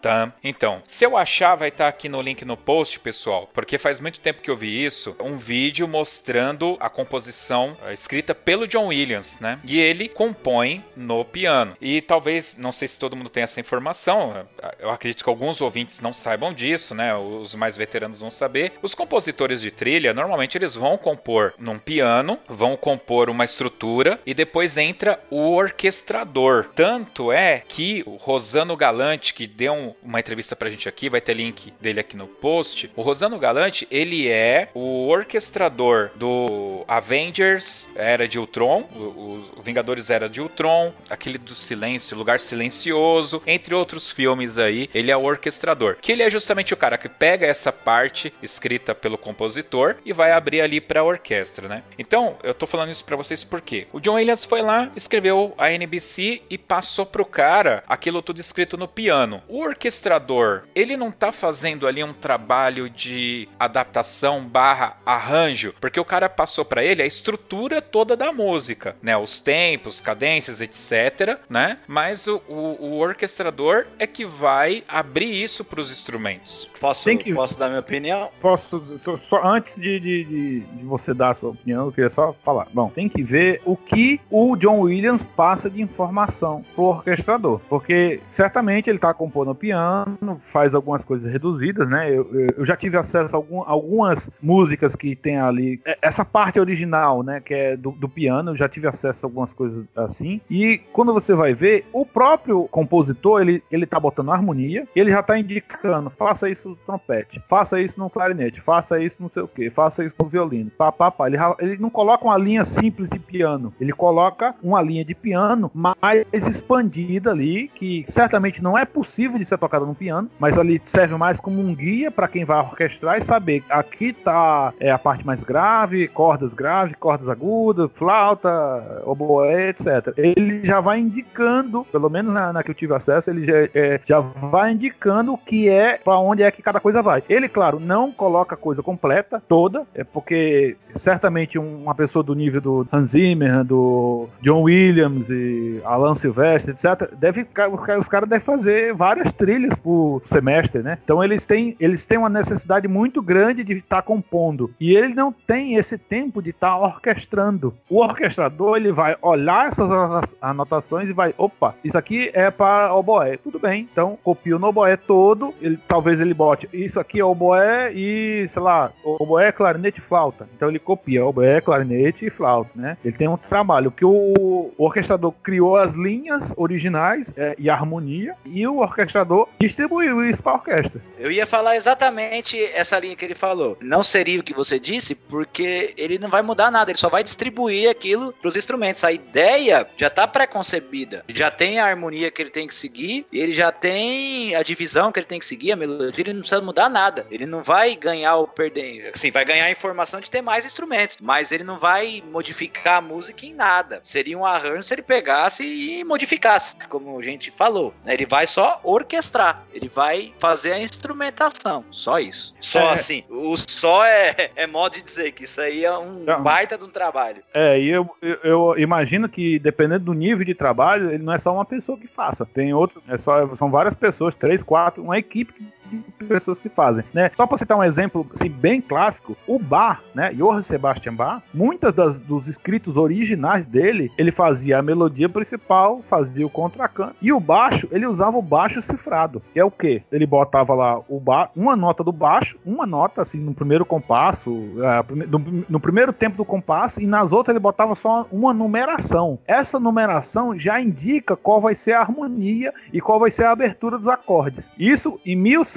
Tam. Então, se eu achar, vai estar tá aqui no link no post, pessoal, porque faz muito tempo que eu vi isso, um vídeo mostrando a composição eh, escrita pelo John Williams, né? E ele compõe no piano. E talvez, não sei se todo mundo tem essa informação, eh, eu acredito que alguns ouvintes não saibam disso, né? Os mais veteranos vão saber. Os compositores de trilha, normalmente eles vão compor num piano, vão compor uma estrutura e depois entra o orquestrador. Tanto é que o Rosano Galante, que deu um, uma entrevista pra gente aqui, vai ter link dele aqui no post. O Rosano Galante, ele é o orquestrador do Avengers Era de Ultron, o Vingadores Era de Ultron, aquele do Silêncio, Lugar Silencioso, entre outros filmes aí. Ele é o orquestrador. Que ele é justamente o cara que pega essa parte escrita pelo compositor e vai abrir ali pra orquestra, né? Então, eu tô falando isso pra vocês porque o John Williams foi lá, escreveu a NBC e passou pro cara cara aquilo tudo escrito no piano. O orquestrador, ele não tá fazendo ali um trabalho de adaptação barra arranjo, porque o cara passou para ele a estrutura toda da música, né? Os tempos, cadências, etc, né? Mas o, o, o orquestrador é que vai abrir isso para os instrumentos. Posso, que... posso dar minha opinião? Posso, só, só antes de, de, de, de, você dar a sua opinião, eu queria só falar. Bom, tem que ver o que o John Williams passa de informação pro orquestrador porque certamente ele está compondo piano, faz algumas coisas reduzidas, né? Eu, eu já tive acesso a algum, algumas músicas que tem ali, é, essa parte original, né? Que é do, do piano, eu já tive acesso a algumas coisas assim. E quando você vai ver, o próprio compositor, ele, ele tá botando harmonia, ele já tá indicando, faça isso no trompete, faça isso no clarinete, faça isso não sei o que, faça isso no violino, pá, pá, pá. Ele, ele não coloca uma linha simples de piano, ele coloca uma linha de piano mais expandida ali, que certamente não é possível de ser tocada no piano, mas ali serve mais como um guia para quem vai orquestrar e saber aqui tá é, a parte mais grave, cordas graves, cordas agudas, flauta, oboé, etc. Ele já vai indicando, pelo menos na, na que eu tive acesso, ele já, é, já vai indicando o que é, para onde é que cada coisa vai. Ele, claro, não coloca a coisa completa, toda, é porque certamente uma pessoa do nível do Hans Zimmer, do John Williams e Alan Silvestre, etc., deve, os caras devem fazer várias trilhas por semestre, né? Então eles têm, eles têm uma necessidade muito grande de estar tá compondo. E ele não tem esse tempo de estar tá orquestrando. O orquestrador, ele vai olhar essas anotações e vai, opa, isso aqui é para oboé. Tudo bem, então copia o oboé todo, ele, talvez ele bote, isso aqui é oboé e, sei lá, oboé, clarinete e flauta. Então ele copia oboé, clarinete e flauta, né? Ele tem um trabalho que o, o orquestrador criou as linhas originais é, e harmonia, e o orquestrador distribuiu isso para a orquestra. Eu ia falar exatamente essa linha que ele falou. Não seria o que você disse, porque ele não vai mudar nada, ele só vai distribuir aquilo para os instrumentos. A ideia já está pré-concebida, já tem a harmonia que ele tem que seguir, ele já tem a divisão que ele tem que seguir, a melodia, ele não precisa mudar nada. Ele não vai ganhar ou perder, assim, vai ganhar a informação de ter mais instrumentos, mas ele não vai modificar a música em nada. Seria um arranjo se ele pegasse e modificasse como a gente falou. Né? Ele vai só orquestrar, ele vai fazer a instrumentação, só isso. Só é. assim. O só é, é modo de dizer que isso aí é um não. baita de um trabalho. É, e eu, eu, eu, imagino que dependendo do nível de trabalho, ele não é só uma pessoa que faça. Tem outros, é só, são várias pessoas, três, quatro, uma equipe que pessoas que fazem, né? Só para citar um exemplo assim, bem clássico, o Bach, né, Johann Sebastian Bach, muitas das, dos escritos originais dele, ele fazia a melodia principal, fazia o contracanto. E o baixo, ele usava o baixo cifrado. Que é o quê? Ele botava lá o ba uma nota do baixo, uma nota assim no primeiro compasso, é, no, no primeiro tempo do compasso, e nas outras ele botava só uma numeração. Essa numeração já indica qual vai ser a harmonia e qual vai ser a abertura dos acordes. Isso em 1700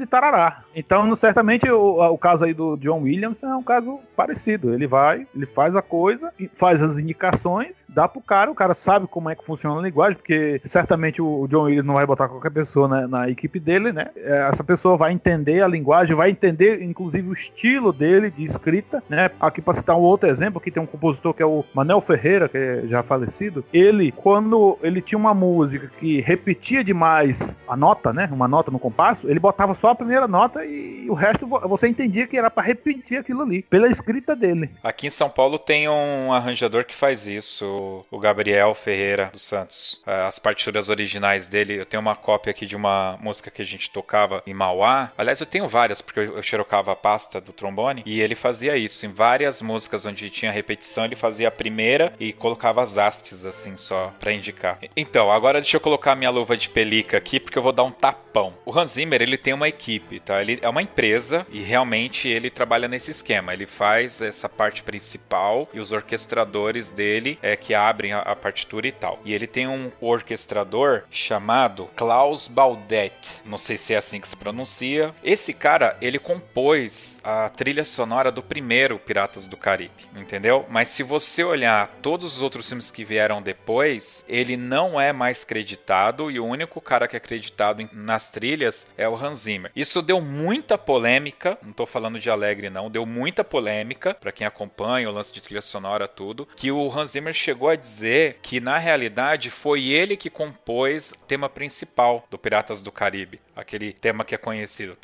e tarará. Então, certamente o, o caso aí do John Williams é um caso parecido. Ele vai, ele faz a coisa, faz as indicações, dá pro cara, o cara sabe como é que funciona a linguagem, porque certamente o John Williams não vai botar qualquer pessoa na, na equipe dele, né? É, essa pessoa vai entender a linguagem, vai entender inclusive o estilo dele de escrita, né? Aqui para citar um outro exemplo, aqui tem um compositor que é o Manel Ferreira, que é já falecido. Ele, quando ele tinha uma música que repetia demais a nota, né? Uma nota no compasso, ele botava só a primeira nota e o resto você entendia que era para repetir aquilo ali, pela escrita dele. Aqui em São Paulo tem um arranjador que faz isso, o Gabriel Ferreira dos Santos. É, as partituras originais dele, eu tenho uma cópia aqui de uma música que a gente tocava em Mauá. Aliás, eu tenho várias, porque eu xerocava a pasta do trombone, e ele fazia isso. Em várias músicas onde tinha repetição, ele fazia a primeira e colocava as hastes, assim, só para indicar. Então, agora deixa eu colocar minha luva de pelica aqui, porque eu vou dar um tapão. O Hans Zimmer, ele tem uma equipe, tá? Ele é uma empresa e realmente ele trabalha nesse esquema. Ele faz essa parte principal e os orquestradores dele é que abrem a, a partitura e tal. E ele tem um orquestrador chamado Klaus Baudet. Não sei se é assim que se pronuncia. Esse cara, ele compôs a trilha sonora do primeiro Piratas do Caribe, entendeu? Mas se você olhar todos os outros filmes que vieram depois, ele não é mais creditado e o único cara que é acreditado nas trilhas é Hans Zimmer. Isso deu muita polêmica, não tô falando de alegre não, deu muita polêmica para quem acompanha o lance de trilha sonora tudo, que o Hans Zimmer chegou a dizer que na realidade foi ele que compôs o tema principal do Piratas do Caribe, aquele tema que é conhecido,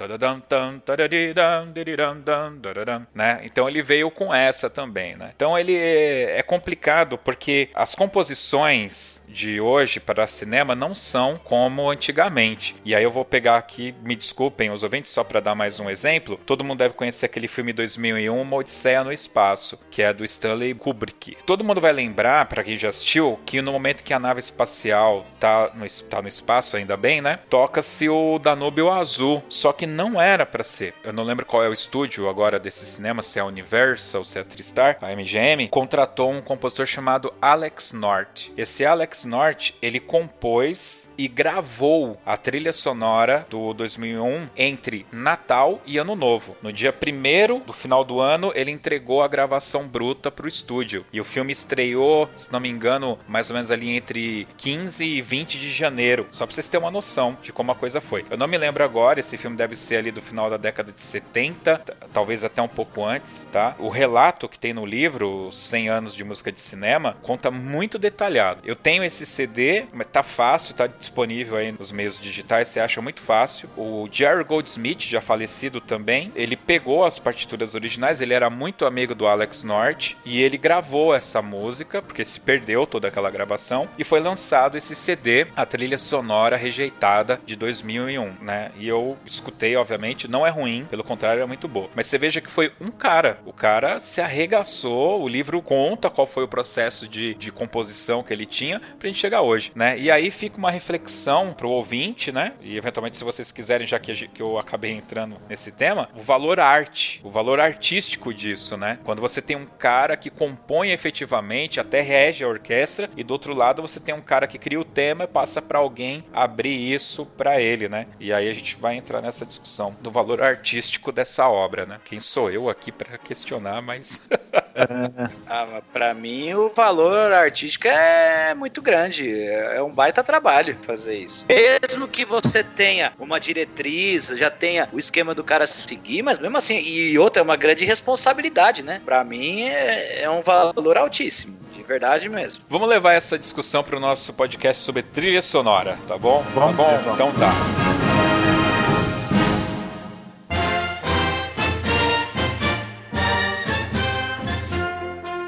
né? Então ele veio com essa também, né? Então ele é complicado porque as composições de hoje para cinema não são como antigamente. E aí eu vou pegar aqui, me desculpem os ouvintes, só para dar mais um exemplo. Todo mundo deve conhecer aquele filme 2001, Uma Odisseia no Espaço, que é do Stanley Kubrick. Todo mundo vai lembrar, para quem já assistiu, que no momento que a nave espacial tá no, tá no espaço, ainda bem, né? Toca-se o Danúbio Azul, só que não era para ser. Eu não lembro qual é o estúdio agora desse cinema, se é a Universal, se é a Tristar, a MGM, contratou um compositor chamado Alex North. Esse Alex North, ele compôs e gravou a trilha sonora do 2001 entre Natal e Ano Novo. No dia 1 do final do ano, ele entregou a gravação bruta pro estúdio. E o filme estreou, se não me engano, mais ou menos ali entre 15 e 20 de janeiro. Só pra vocês terem uma noção de como a coisa foi. Eu não me lembro agora, esse filme deve ser ali do final da década de 70, talvez até um pouco antes, tá? O relato que tem no livro, 100 anos de música de cinema, conta muito detalhado. Eu tenho esse CD, mas tá fácil, tá disponível aí nos meios digitais, você acha muito fácil. O Jerry Goldsmith, já falecido também, ele pegou as partituras originais, ele era muito amigo do Alex North e ele gravou essa música, porque se perdeu toda aquela gravação, e foi lançado esse CD, a trilha sonora rejeitada de 2001, né? E eu escutei, obviamente, não é ruim, pelo contrário, é muito boa. Mas você veja que foi um cara, o cara se arregaçou, o livro conta qual foi o processo de, de composição que ele tinha pra gente chegar hoje, né? E aí fica uma reflexão pro ouvinte, né? E eventualmente, se vocês quiserem, já que, que eu acabei entrando nesse tema, o valor arte, o valor artístico disso, né? Quando você tem um cara que compõe efetivamente, até rege a orquestra, e do outro lado você tem um cara que cria o tema e passa para alguém abrir isso para ele, né? E aí a gente vai entrar nessa discussão do valor artístico dessa obra, né? Quem sou eu aqui para questionar, mas ah, para mim o valor artístico é muito grande, é um baita trabalho fazer isso. Mesmo que você tenha uma diretriz, já tenha o esquema do cara seguir, mas mesmo assim, e outra é uma grande responsabilidade, né? Para mim é, é um valor altíssimo. De verdade mesmo. Vamos levar essa discussão para o nosso podcast sobre trilha sonora, tá bom? Vamos, tá bom? Então tá.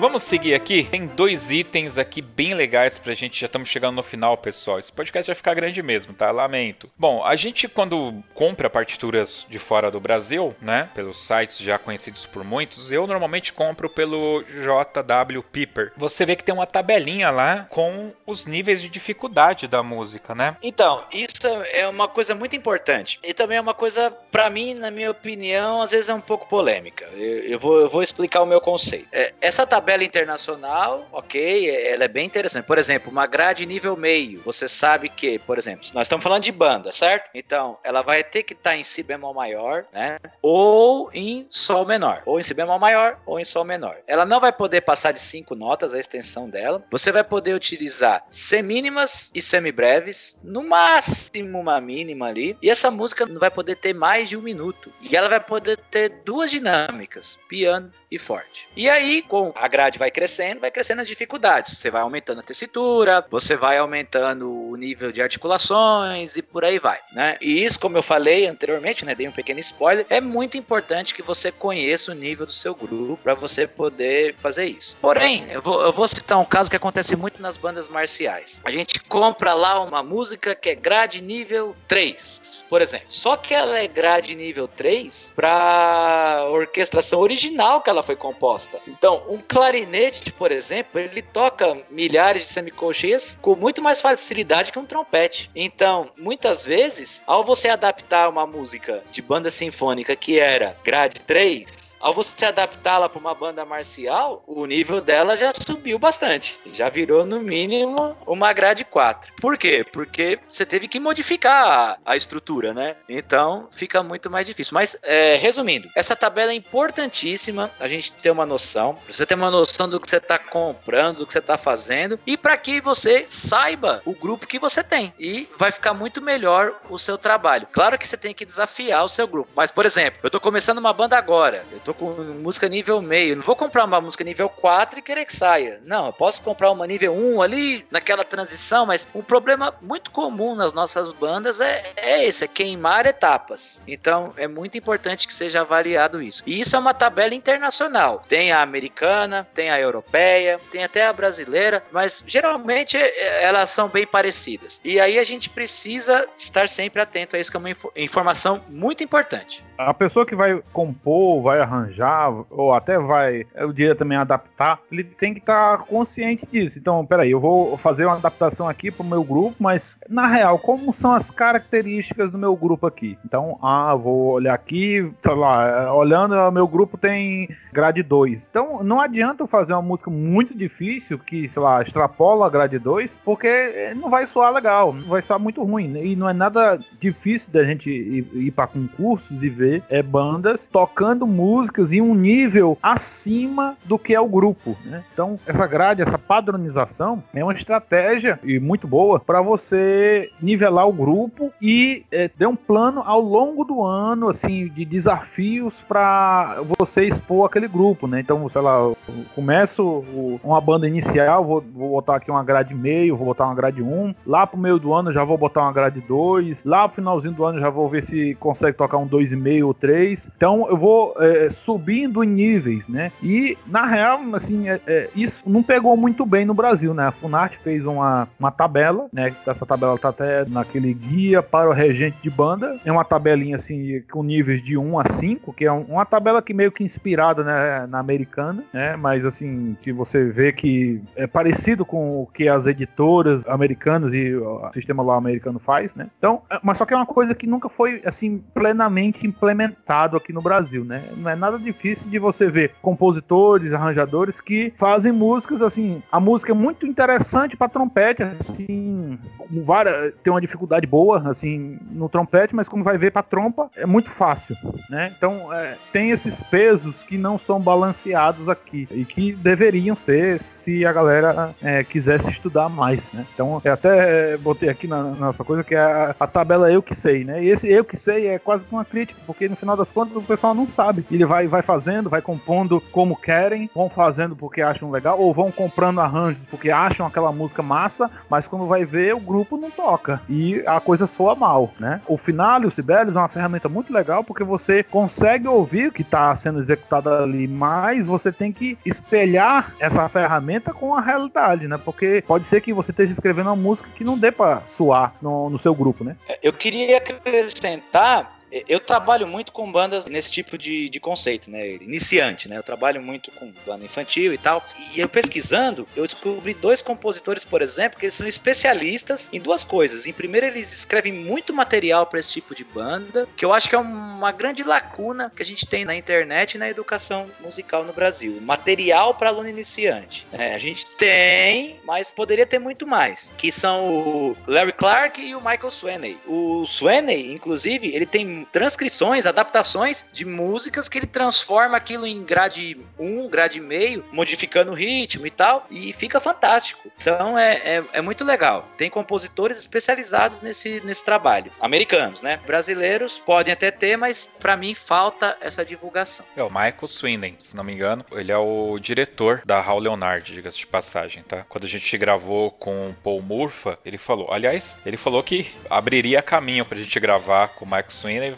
Vamos seguir aqui. Tem dois itens aqui bem legais pra gente. Já estamos chegando no final, pessoal. Esse podcast vai ficar grande mesmo, tá? Lamento. Bom, a gente quando compra partituras de fora do Brasil, né? Pelos sites já conhecidos por muitos, eu normalmente compro pelo JW Piper. Você vê que tem uma tabelinha lá com os níveis de dificuldade da música, né? Então, isso é uma coisa muito importante. E também é uma coisa, para mim, na minha opinião, às vezes é um pouco polêmica. Eu, eu, vou, eu vou explicar o meu conceito. É, essa tabela tabela internacional, ok, ela é bem interessante. Por exemplo, uma grade nível meio. Você sabe que, por exemplo, nós estamos falando de banda, certo? Então, ela vai ter que estar tá em si bemol maior, né? Ou em sol menor. Ou em si bemol maior, ou em sol menor. Ela não vai poder passar de cinco notas, a extensão dela. Você vai poder utilizar semínimas e semibreves, no máximo uma mínima ali. E essa música não vai poder ter mais de um minuto. E ela vai poder ter duas dinâmicas, piano e forte. E aí, com a vai crescendo, vai crescendo as dificuldades. Você vai aumentando a tessitura, você vai aumentando o nível de articulações e por aí vai, né? E isso, como eu falei anteriormente, né, dei um pequeno spoiler, é muito importante que você conheça o nível do seu grupo para você poder fazer isso. Porém, eu vou, eu vou citar um caso que acontece muito nas bandas marciais. A gente compra lá uma música que é grade nível 3, por exemplo. Só que ela é grade nível 3 para orquestração original que ela foi composta. Então, um clarinete, por exemplo, ele toca milhares de semicolcheias com muito mais facilidade que um trompete. Então, muitas vezes, ao você adaptar uma música de banda sinfônica que era grade 3 ao você adaptá-la para uma banda marcial, o nível dela já subiu bastante. Já virou, no mínimo, uma grade 4. Por quê? Porque você teve que modificar a, a estrutura, né? Então fica muito mais difícil. Mas, é, resumindo, essa tabela é importantíssima a gente ter uma noção. Você ter uma noção do que você está comprando, do que você está fazendo e para que você saiba o grupo que você tem. E vai ficar muito melhor o seu trabalho. Claro que você tem que desafiar o seu grupo. Mas, por exemplo, eu estou começando uma banda agora. Eu tô tô com música nível meio. Não vou comprar uma música nível 4 e querer que saia. Não, eu posso comprar uma nível 1 ali, naquela transição, mas um problema muito comum nas nossas bandas é, é esse, é queimar etapas. Então, é muito importante que seja avaliado isso. E isso é uma tabela internacional. Tem a americana, tem a europeia, tem até a brasileira, mas geralmente é, elas são bem parecidas. E aí a gente precisa estar sempre atento a isso, que é uma informação muito importante. A pessoa que vai compor, vai arranjar ou até vai, eu diria também adaptar, ele tem que estar tá consciente disso. Então, peraí, eu vou fazer uma adaptação aqui pro meu grupo, mas na real, como são as características do meu grupo aqui? Então, ah, vou olhar aqui, sei lá, olhando, meu grupo tem grade 2. Então, não adianta eu fazer uma música muito difícil que, sei lá, extrapola a grade 2, porque não vai soar legal, vai soar muito ruim. E não é nada difícil da gente ir, ir para concursos e ver é, bandas tocando música músicas em um nível acima do que é o grupo. Né? Então, essa grade, essa padronização é uma estratégia e muito boa para você nivelar o grupo e é, ter um plano ao longo do ano assim de desafios para você expor aquele grupo. Né? Então, sei lá, começo uma banda inicial, vou, vou botar aqui uma grade meio, vou botar uma grade 1. Lá pro meio do ano já vou botar uma grade 2. Lá pro finalzinho do ano já vou ver se consegue tocar um 2,5 ou 3. Então eu vou é, subindo em níveis, né? E, na real, assim, é, é, isso não pegou muito bem no Brasil, né? A Funarte fez uma, uma tabela, né? Essa tabela tá até naquele guia para o regente de banda. É uma tabelinha, assim, com níveis de 1 a 5, que é uma tabela que meio que inspirada né, na americana, né? Mas, assim, que você vê que é parecido com o que as editoras americanas e o sistema lá americano faz, né? Então, é, mas só que é uma coisa que nunca foi, assim, plenamente implementado aqui no Brasil, né? Não é nada difícil de você ver compositores, arranjadores que fazem músicas assim. A música é muito interessante para trompete, assim, várias, tem uma dificuldade boa assim no trompete, mas como vai ver para trompa é muito fácil, né? Então é, tem esses pesos que não são balanceados aqui e que deveriam ser se a galera é, quisesse estudar mais, né? Então eu até botei aqui na, na nossa coisa que é a, a, tabela eu que sei, né? E esse eu que sei é quase uma crítica, porque no final das contas o pessoal não sabe. Ele vai, vai fazendo, vai compondo como querem, vão fazendo porque acham legal, ou vão comprando arranjos porque acham aquela música massa, mas quando vai ver, o grupo não toca. E a coisa soa mal, né? O final, o Sibelius, é uma ferramenta muito legal porque você consegue ouvir o que está sendo executado ali, mas você tem que espelhar essa ferramenta com a realidade, né? Porque pode ser que você esteja escrevendo uma música que não dê para soar no, no seu grupo, né? Eu queria acrescentar eu trabalho muito com bandas nesse tipo de, de conceito, né? Iniciante, né? Eu trabalho muito com banda infantil e tal. E eu pesquisando, eu descobri dois compositores, por exemplo, que eles são especialistas em duas coisas. Em primeiro, eles escrevem muito material para esse tipo de banda, que eu acho que é uma grande lacuna que a gente tem na internet e na educação musical no Brasil. Material para aluno iniciante. É, a gente tem, mas poderia ter muito mais. Que são o Larry Clark e o Michael Sweeney. O Sweeney, inclusive, ele tem transcrições, adaptações de músicas que ele transforma aquilo em grade 1, grade meio, modificando o ritmo e tal, e fica fantástico. Então é, é, é, muito legal. Tem compositores especializados nesse, nesse trabalho. Americanos, né? Brasileiros podem até ter, mas para mim falta essa divulgação. É o Michael Swindon, se não me engano. Ele é o diretor da Raul Leonard, diga-se de passagem, tá? Quando a gente gravou com o Paul Murfa, ele falou, aliás, ele falou que abriria caminho pra gente gravar com o Michael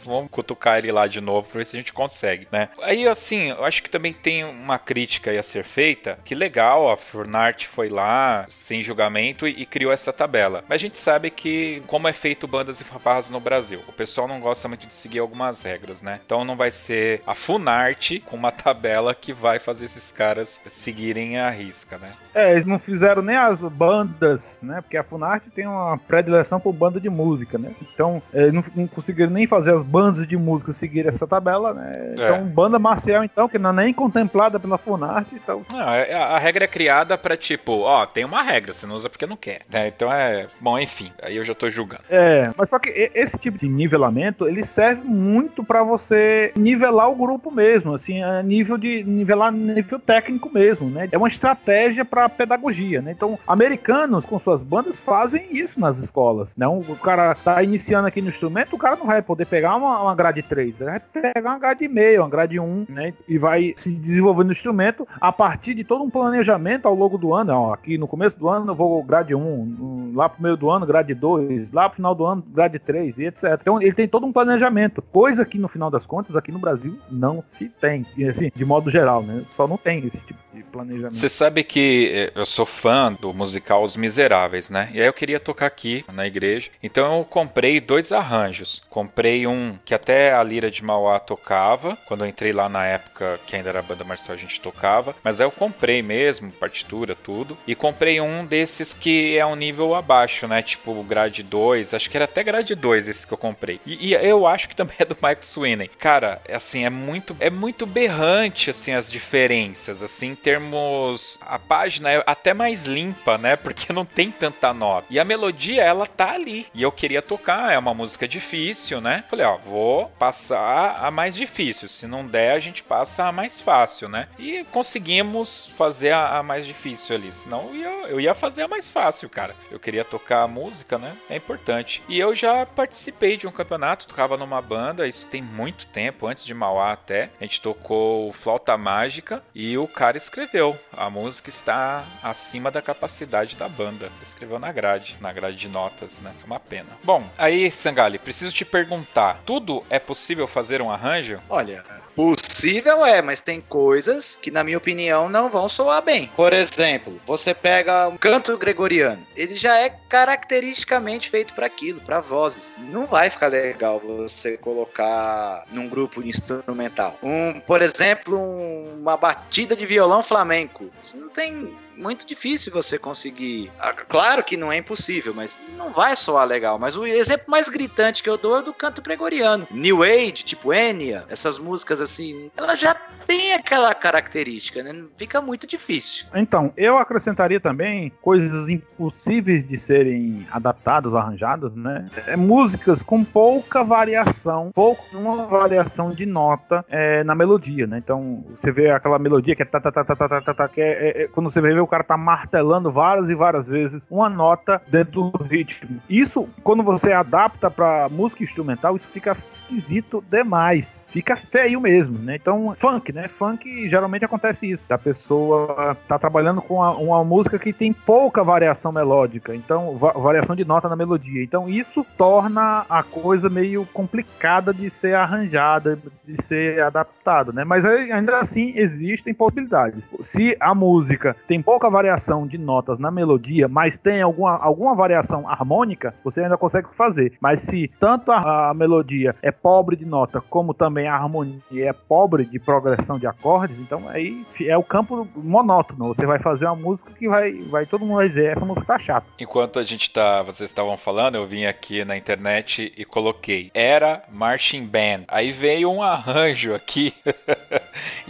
Vamos cutucar ele lá de novo pra ver se a gente consegue, né? Aí, assim, eu acho que também tem uma crítica a ser feita, que legal, a Furnart foi lá, sem julgamento, e, e criou essa tabela. Mas a gente sabe que, como é feito bandas e fanfarras no Brasil, o pessoal não gosta muito de seguir algumas regras, né? Então não vai ser a Funart com uma tabela que vai fazer esses caras seguirem a risca, né? É, eles não fizeram nem as bandas, né? Porque a Funart tem uma predileção por banda de música, né? Então, eles não, não conseguiram nem fazer as bandas de música seguir essa tabela, né? É. Então, banda marcial, então, que não é nem contemplada pela Funarte. Então... Não, é, a, a regra é criada pra, tipo, ó, tem uma regra, você não usa porque não quer. Né? Então é. Bom, enfim, aí eu já tô julgando. É, mas só que esse tipo de nivelamento, ele serve muito para você nivelar o grupo mesmo, assim, a nível de. nivelar nível técnico mesmo, né? É uma estratégia para pedagogia, né? Então, americanos com suas bandas fazem isso nas escolas, né? O cara tá iniciando aqui no instrumento, o cara não vai poder pegar uma, uma grade 3, vai pegar uma grade meio, uma grade 1, né? E vai se desenvolvendo o instrumento a partir de todo um planejamento ao longo do ano. Ó, aqui no começo do ano eu vou grade 1, lá pro meio do ano grade 2, lá pro final do ano grade 3 e etc. Então ele tem todo um planejamento, coisa que no final das contas aqui no Brasil não se tem, e, assim, de modo geral, né? Só não tem esse tipo de planejamento. Você sabe que eh, eu sou fã do musical Os Miseráveis, né? E aí eu queria tocar aqui na igreja. Então eu comprei dois arranjos. Comprei um que até a Lira de Mauá tocava, quando eu entrei lá na época que ainda era a banda marcial a gente tocava, mas aí eu comprei mesmo, partitura, tudo, e comprei um desses que é um nível abaixo, né? Tipo grade 2, acho que era até grade 2 esse que eu comprei. E, e eu acho que também é do Michael Sweeney. Cara, assim, é muito é muito berrante assim as diferenças, assim, termos. A página é até mais limpa, né? Porque não tem tanta nota. E a melodia, ela tá ali. E eu queria tocar, é uma música difícil, né? Falei, ó, vou passar a mais difícil. Se não der, a gente passa a mais fácil, né? E conseguimos fazer a, a mais difícil ali. Senão eu ia, eu ia fazer a mais fácil, cara. Eu queria tocar a música, né? É importante. E eu já participei de um campeonato, tocava numa banda, isso tem muito tempo, antes de Mauá até. A gente tocou Flauta Mágica e o cara escreveu. A música está acima da capacidade da banda. Escreveu na grade, na grade de notas, né? É uma pena. Bom, aí, Sangali, preciso te perguntar: tudo é possível fazer um arranjo? Olha, Possível é, mas tem coisas que, na minha opinião, não vão soar bem. Por exemplo, você pega um canto gregoriano. Ele já é caracteristicamente feito para aquilo, para vozes. Não vai ficar legal você colocar num grupo instrumental. Um, por exemplo, um, uma batida de violão flamenco. Isso não tem muito difícil você conseguir. Ah, claro que não é impossível, mas não vai soar legal. Mas o exemplo mais gritante que eu dou é do canto gregoriano. New Age, tipo Enya, essas músicas assim, ela já tem aquela característica, né? Fica muito difícil. Então, eu acrescentaria também coisas impossíveis de serem adaptadas, arranjadas, né? É, músicas com pouca variação, pouco, uma variação de nota é, na melodia, né? Então, você vê aquela melodia que é ta ta ta ta ta ta, ta que é, é, é, quando você vê o cara tá martelando várias e várias vezes uma nota dentro do ritmo. Isso, quando você adapta para música instrumental, isso fica esquisito demais. Fica feio mesmo, né? né? Então, funk, né? Funk geralmente acontece isso. A pessoa tá trabalhando com uma, uma música que tem pouca variação melódica, então va variação de nota na melodia. Então isso torna a coisa meio complicada de ser arranjada, de ser adaptada, né? Mas ainda assim existem possibilidades. Se a música tem pouca variação de notas na melodia, mas tem alguma, alguma variação harmônica, você ainda consegue fazer. Mas se tanto a, a melodia é pobre de nota, como também a harmonia é pobre de progressão de acordes, então aí é o campo monótono. Você vai fazer uma música que vai, vai todo mundo vai dizer essa música tá chata. Enquanto a gente tá, vocês estavam falando, eu vim aqui na internet e coloquei era marching band. Aí veio um arranjo aqui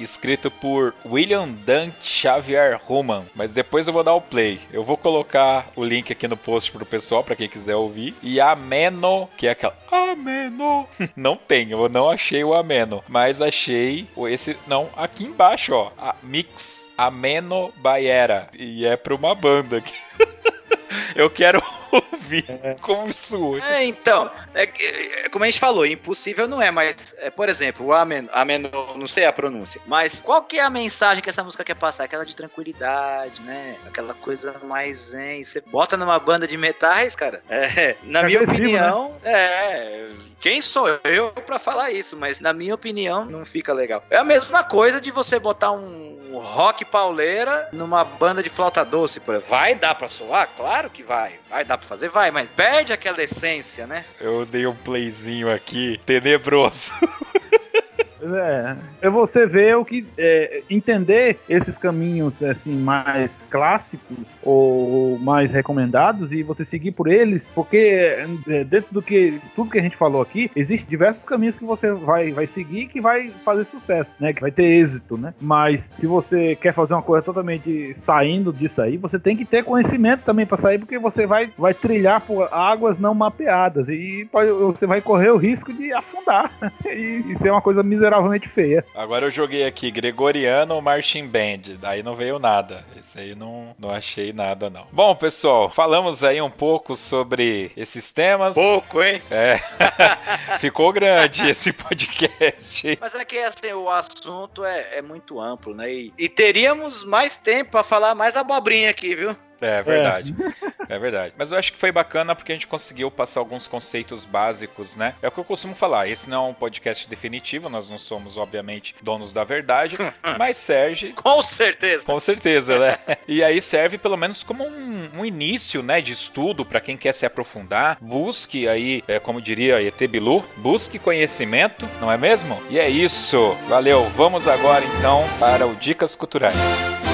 escrito por William Dante Xavier Ruman, mas depois eu vou dar o play. Eu vou colocar o link aqui no post pro pessoal para quem quiser ouvir. E Ameno, que é aquela Ameno. Não tem, eu não achei o Ameno, mas achei esse não aqui embaixo, ó, a Mix Ameno Baera e é para uma banda. Eu quero ouvir é. como soa. É, então, é, é, como a gente falou, impossível não é, mas, é, por exemplo, o Amen, Amen, não sei a pronúncia, mas qual que é a mensagem que essa música quer passar? Aquela de tranquilidade, né? Aquela coisa mais zen. Você bota numa banda de metais, cara, é, na é minha opinião, né? é. Quem sou eu para falar isso? Mas na minha opinião, não fica legal. É a mesma coisa de você botar um rock pauleira numa banda de flauta doce, por exemplo. Vai dar pra soar? Claro que vai. Vai dar pra fazer? Vai, mas perde aquela essência, né? Eu dei um playzinho aqui, tenebroso. É, é você ver o que é, entender esses caminhos assim mais clássicos ou mais recomendados e você seguir por eles, porque é, dentro do que tudo que a gente falou aqui, existem diversos caminhos que você vai, vai seguir que vai fazer sucesso, né? Que vai ter êxito, né? Mas se você quer fazer uma coisa totalmente saindo disso aí, você tem que ter conhecimento também para sair, porque você vai, vai trilhar por águas não mapeadas e pode, você vai correr o risco de afundar e, e ser uma coisa miserável miseravelmente feia. Agora eu joguei aqui Gregoriano Marching Band, daí não veio nada. Esse aí não, não achei nada, não. Bom, pessoal, falamos aí um pouco sobre esses temas. Pouco, hein? É. Ficou grande esse podcast. Mas é que assim, o assunto é, é muito amplo, né? E, e teríamos mais tempo para falar mais abobrinha aqui, viu? É, é verdade. É. é. verdade. Mas eu acho que foi bacana porque a gente conseguiu passar alguns conceitos básicos, né? É o que eu costumo falar. Esse não é um podcast definitivo, nós não somos, obviamente, donos da verdade, mas serve. Com certeza. Com certeza, né? e aí serve pelo menos como um, um início, né, de estudo para quem quer se aprofundar. Busque aí, é, como diria ET Bilu, busque conhecimento, não é mesmo? E é isso. Valeu. Vamos agora então para o Dicas Culturais.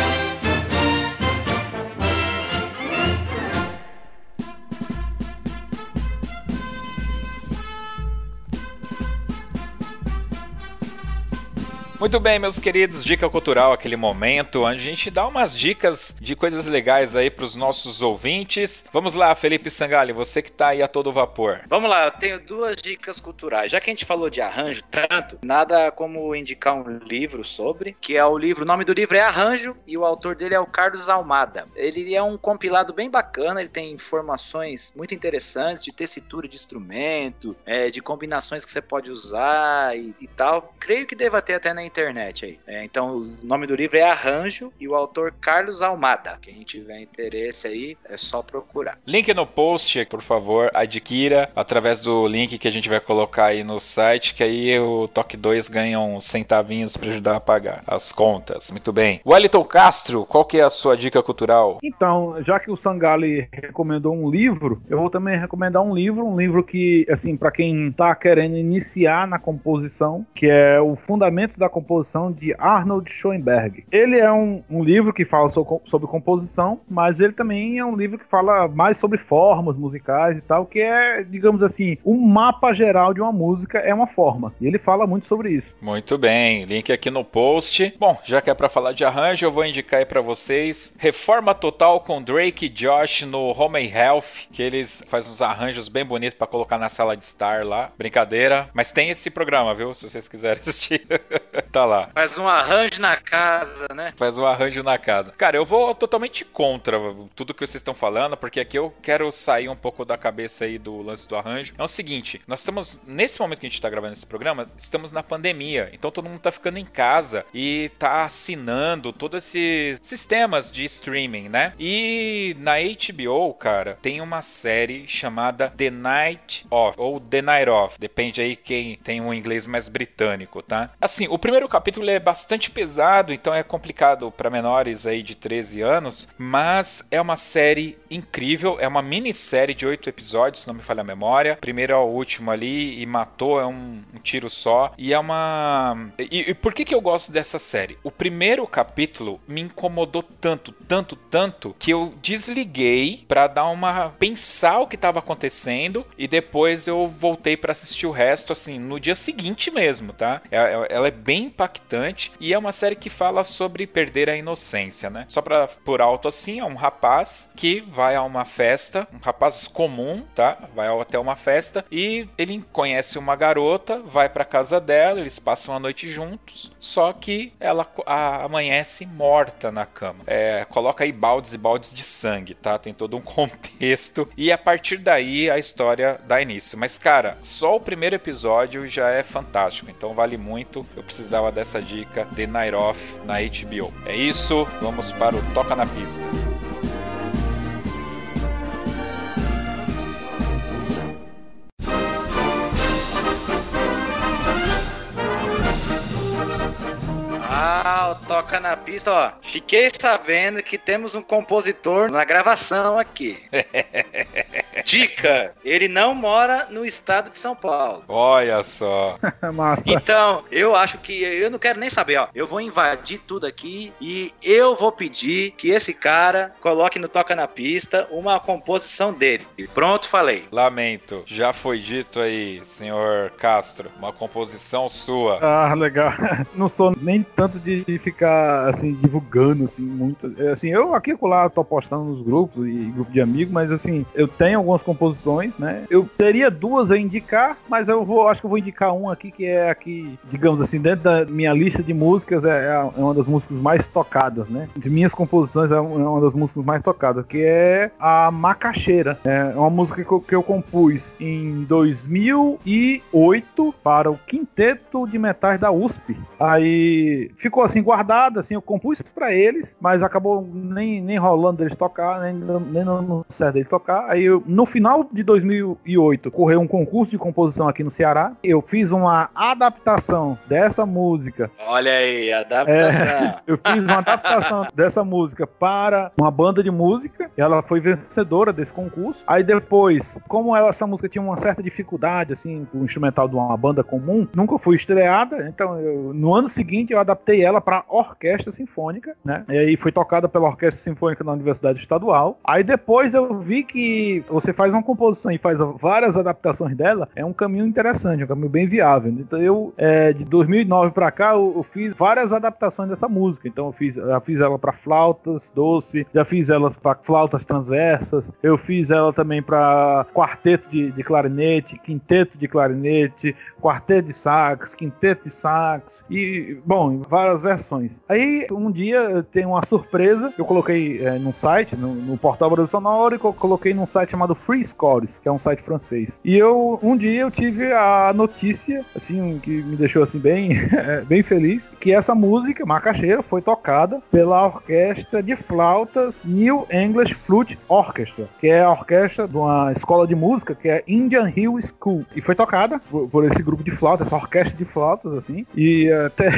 Muito bem, meus queridos, dica cultural, aquele momento onde a gente dá umas dicas de coisas legais aí para os nossos ouvintes. Vamos lá, Felipe Sangali, você que está aí a todo vapor. Vamos lá, eu tenho duas dicas culturais. Já que a gente falou de arranjo tanto, nada como indicar um livro sobre, que é o livro, o nome do livro é Arranjo e o autor dele é o Carlos Almada. Ele é um compilado bem bacana, ele tem informações muito interessantes de tessitura de instrumento, é, de combinações que você pode usar e, e tal. Creio que deva ter até na internet aí. É, então, o nome do livro é Arranjo e o autor Carlos Almada. Quem tiver interesse aí, é só procurar. Link no post, por favor, adquira através do link que a gente vai colocar aí no site, que aí o Toque 2 ganha uns centavinhos para ajudar a pagar as contas. Muito bem. Wellington Castro, qual que é a sua dica cultural? Então, já que o Sangali recomendou um livro, eu vou também recomendar um livro, um livro que, assim, para quem tá querendo iniciar na composição, que é o Fundamentos da composição de Arnold Schoenberg. Ele é um, um livro que fala so, sobre composição, mas ele também é um livro que fala mais sobre formas musicais e tal, que é, digamos assim, um mapa geral de uma música é uma forma. E ele fala muito sobre isso. Muito bem, link aqui no post. Bom, já que é para falar de arranjo, eu vou indicar aí para vocês Reforma Total com Drake e Josh no Home Health, que eles fazem uns arranjos bem bonitos para colocar na sala de estar lá. Brincadeira, mas tem esse programa, viu? Se vocês quiserem assistir. Tá lá. Faz um arranjo na casa, né? Faz um arranjo na casa. Cara, eu vou totalmente contra tudo que vocês estão falando, porque aqui eu quero sair um pouco da cabeça aí do lance do arranjo. É o seguinte, nós estamos, nesse momento que a gente tá gravando esse programa, estamos na pandemia, então todo mundo tá ficando em casa e tá assinando todos esses sistemas de streaming, né? E na HBO, cara, tem uma série chamada The Night Of, ou The Night Of, depende aí quem tem um inglês mais britânico, tá? Assim, o primeiro capítulo é bastante pesado, então é complicado para menores aí de 13 anos, mas é uma série incrível, é uma minissérie de oito episódios, se não me falha a memória. Primeiro ao último ali e matou, é um, um tiro só. E é uma. E, e, por que, que eu gosto dessa série? O primeiro capítulo me incomodou tanto, tanto, tanto, que eu desliguei para dar uma. pensar o que estava acontecendo e depois eu voltei para assistir o resto, assim, no dia seguinte mesmo, tá? É, é, ela é bem impactante e é uma série que fala sobre perder a inocência, né? Só pra por alto assim, é um rapaz que vai a uma festa, um rapaz comum, tá? Vai até uma festa e ele conhece uma garota, vai pra casa dela, eles passam a noite juntos, só que ela amanhece morta na cama. É, coloca aí baldes e baldes de sangue, tá? Tem todo um contexto e a partir daí a história dá início. Mas cara, só o primeiro episódio já é fantástico, então vale muito. Eu precisava dessa dica The Night Off na HBO. É isso, vamos para o Toca na Pista. Ah, toca na pista, ó. Fiquei sabendo que temos um compositor na gravação aqui. Dica: ele não mora no estado de São Paulo. Olha só. Massa. Então, eu acho que eu não quero nem saber, ó. Eu vou invadir tudo aqui e eu vou pedir que esse cara coloque no Toca na Pista uma composição dele. Pronto, falei. Lamento. Já foi dito aí, senhor Castro. Uma composição sua. Ah, legal. Não sou nem tanto de ficar assim divulgando assim muito. Assim, eu aqui e lá tô postando nos grupos e grupo de amigos, mas assim, eu tenho algumas composições, né? Eu teria duas a indicar, mas eu vou, acho que eu vou indicar uma aqui que é aqui, digamos assim, dentro da minha lista de músicas é, é uma das músicas mais tocadas, né? De minhas composições é uma das músicas mais tocadas, que é a Macaxeira. É uma música que eu, que eu compus em 2008 para o quinteto de metais da USP. Aí ficou assim guardada, assim, eu compus para eles, mas acabou nem, nem rolando deles tocar, nem, nem no certo deles tocar. Aí eu, no final de 2008, correu um concurso de composição aqui no Ceará. Eu fiz uma adaptação dessa música. Olha aí, adaptação. É, eu fiz uma adaptação dessa música para uma banda de música. Ela foi vencedora desse concurso. Aí depois, como ela, essa música tinha uma certa dificuldade, assim, o instrumental de uma banda comum, nunca foi estreada. Então, eu, no ano seguinte, eu adaptei ela para orquestra sinfônica, né? E aí foi tocada pela orquestra sinfônica da Universidade Estadual. Aí depois eu vi que você faz uma composição e faz várias adaptações dela, é um caminho interessante, um caminho bem viável. Então eu, é, de 2009 para cá, eu, eu, fiz várias adaptações dessa música. Então eu fiz, já fiz ela para flautas doce, já fiz elas para flautas transversas, eu fiz ela também para quarteto de, de clarinete, quinteto de clarinete, quarteto de sax, quinteto de sax e, bom, várias versões. Aí um dia tem uma surpresa, eu coloquei é, num site, no, no portal Brasil Sonoro, e coloquei num site chamado Free Scores, que é um site francês. E eu um dia eu tive a notícia, assim, que me deixou assim bem, bem feliz, que essa música, Macaxeira, foi tocada pela orquestra de flautas New English Flute Orchestra, que é a orquestra de uma escola de música que é Indian Hill School. E foi tocada por, por esse grupo de flautas, essa orquestra de flautas, assim. E até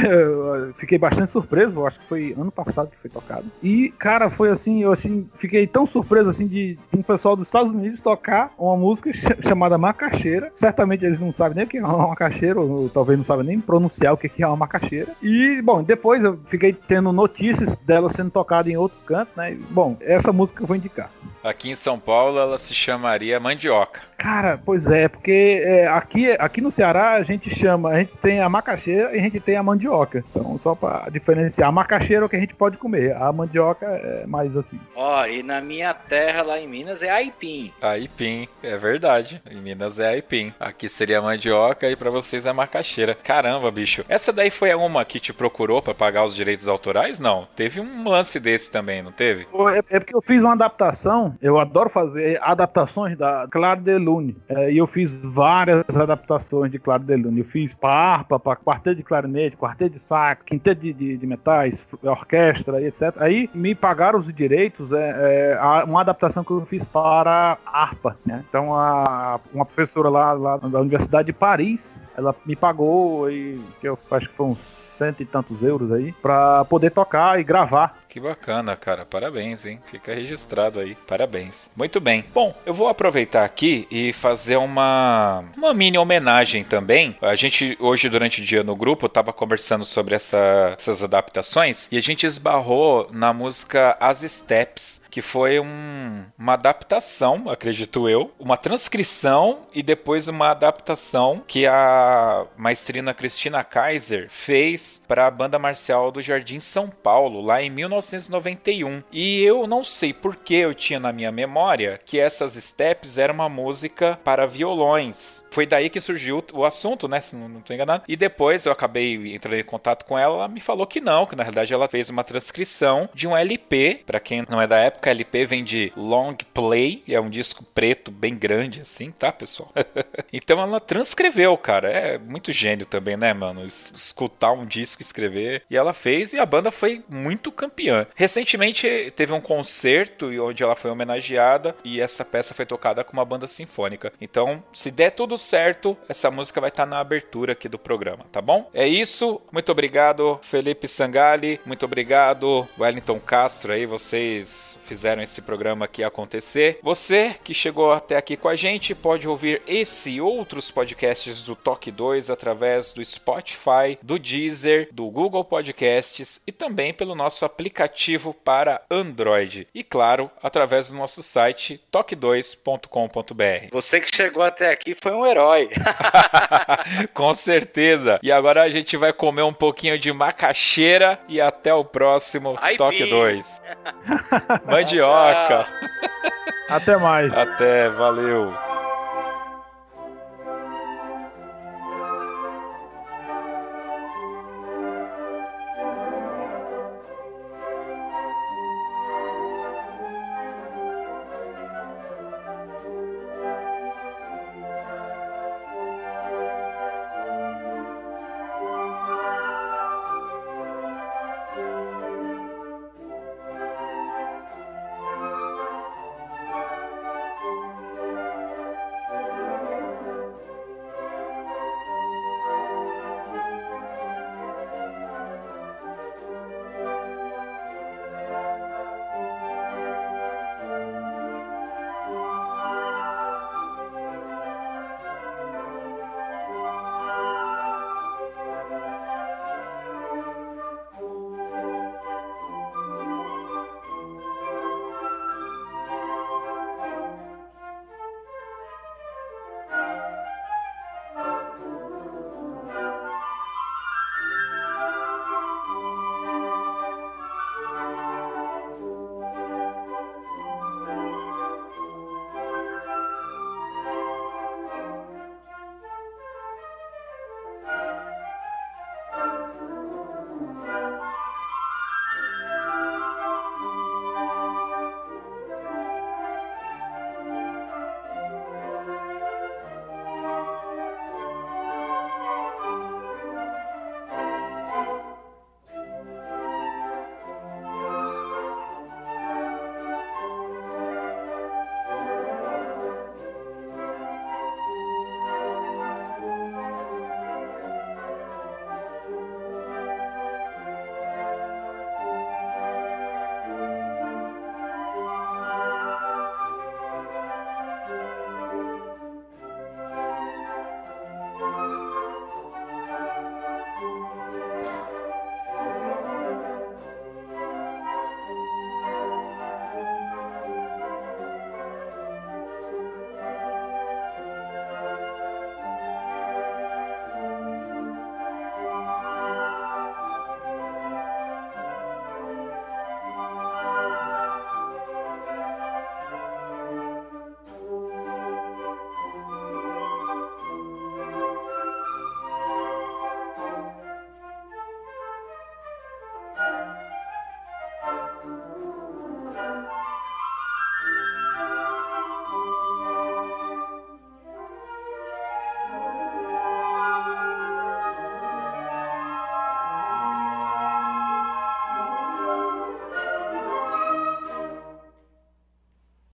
fiquei bastante surpreso, eu acho que foi ano passado que foi tocado. E, cara, foi assim, eu assim, fiquei tão surpreso assim de um pessoal dos Estados Unidos tocar uma música chamada Macaxeira. Certamente eles não sabem nem o que é uma macaxeira, ou, talvez não sabem nem pronunciar o que é uma macaxeira. E, bom, depois eu fiquei tendo notícias dela sendo tocada em outros cantos, né? Bom, essa música eu vou indicar. Aqui em São Paulo ela se chamaria Mandioca. Cara, pois é, porque é, aqui, aqui no Ceará a gente chama, a gente tem a macaxeira e a gente tem a mandioca. Então, só pra diferenciar, a macaxeira é o que a gente pode comer, a mandioca é mais assim. Ó, e na minha terra lá em Minas é aipim. Aipim, é verdade. Em Minas é aipim. Aqui seria a mandioca e pra vocês é macaxeira. Caramba, bicho. Essa daí foi uma que te procurou pra pagar os direitos autorais? Não. Teve um lance desse também, não teve? É, é porque eu fiz uma adaptação, eu adoro fazer adaptações da Claro de Lune. É, e eu fiz várias adaptações de Claro de Lune. Eu fiz para harpa, para quarteto de clarinete, quarteto de sax, quinteto de, de, de, metais, orquestra e etc. Aí me pagaram os direitos, é, é, uma adaptação que eu fiz para harpa. Né? Então a, uma professora lá, lá da Universidade de Paris, ela me pagou e que eu acho que foi uns cento e tantos euros aí para poder tocar e gravar que bacana, cara. Parabéns, hein? Fica registrado aí. Parabéns. Muito bem. Bom, eu vou aproveitar aqui e fazer uma, uma mini homenagem também. A gente, hoje, durante o dia no grupo, tava conversando sobre essa, essas adaptações e a gente esbarrou na música As Steps, que foi um, uma adaptação, acredito eu, uma transcrição e depois uma adaptação que a maestrina Cristina Kaiser fez para a banda marcial do Jardim São Paulo, lá em 19 1991. E eu não sei por que eu tinha na minha memória que essas steps eram uma música para violões. Foi daí que surgiu o assunto, né? Se não estou enganado. E depois eu acabei entrando em contato com ela, ela me falou que não, que na realidade ela fez uma transcrição de um LP. Para quem não é da época, LP vem de Long Play, é um disco preto bem grande assim, tá, pessoal? então ela transcreveu, cara. É muito gênio também, né, mano? Escutar um disco, escrever. E ela fez e a banda foi muito campeã. Recentemente teve um concerto onde ela foi homenageada e essa peça foi tocada com uma banda sinfônica. Então, se der tudo certo, essa música vai estar na abertura aqui do programa, tá bom? É isso. Muito obrigado, Felipe Sangali. Muito obrigado, Wellington Castro aí, vocês fizeram esse programa aqui acontecer. Você que chegou até aqui com a gente pode ouvir esse e outros podcasts do Toque 2 através do Spotify, do Deezer, do Google Podcasts e também pelo nosso aplicativo para Android. E claro, através do nosso site toque2.com.br. Você que chegou até aqui foi um herói. Com certeza. E agora a gente vai comer um pouquinho de macaxeira e até o próximo Ai, Toque 2. Mandioca. Até mais. Até, valeu.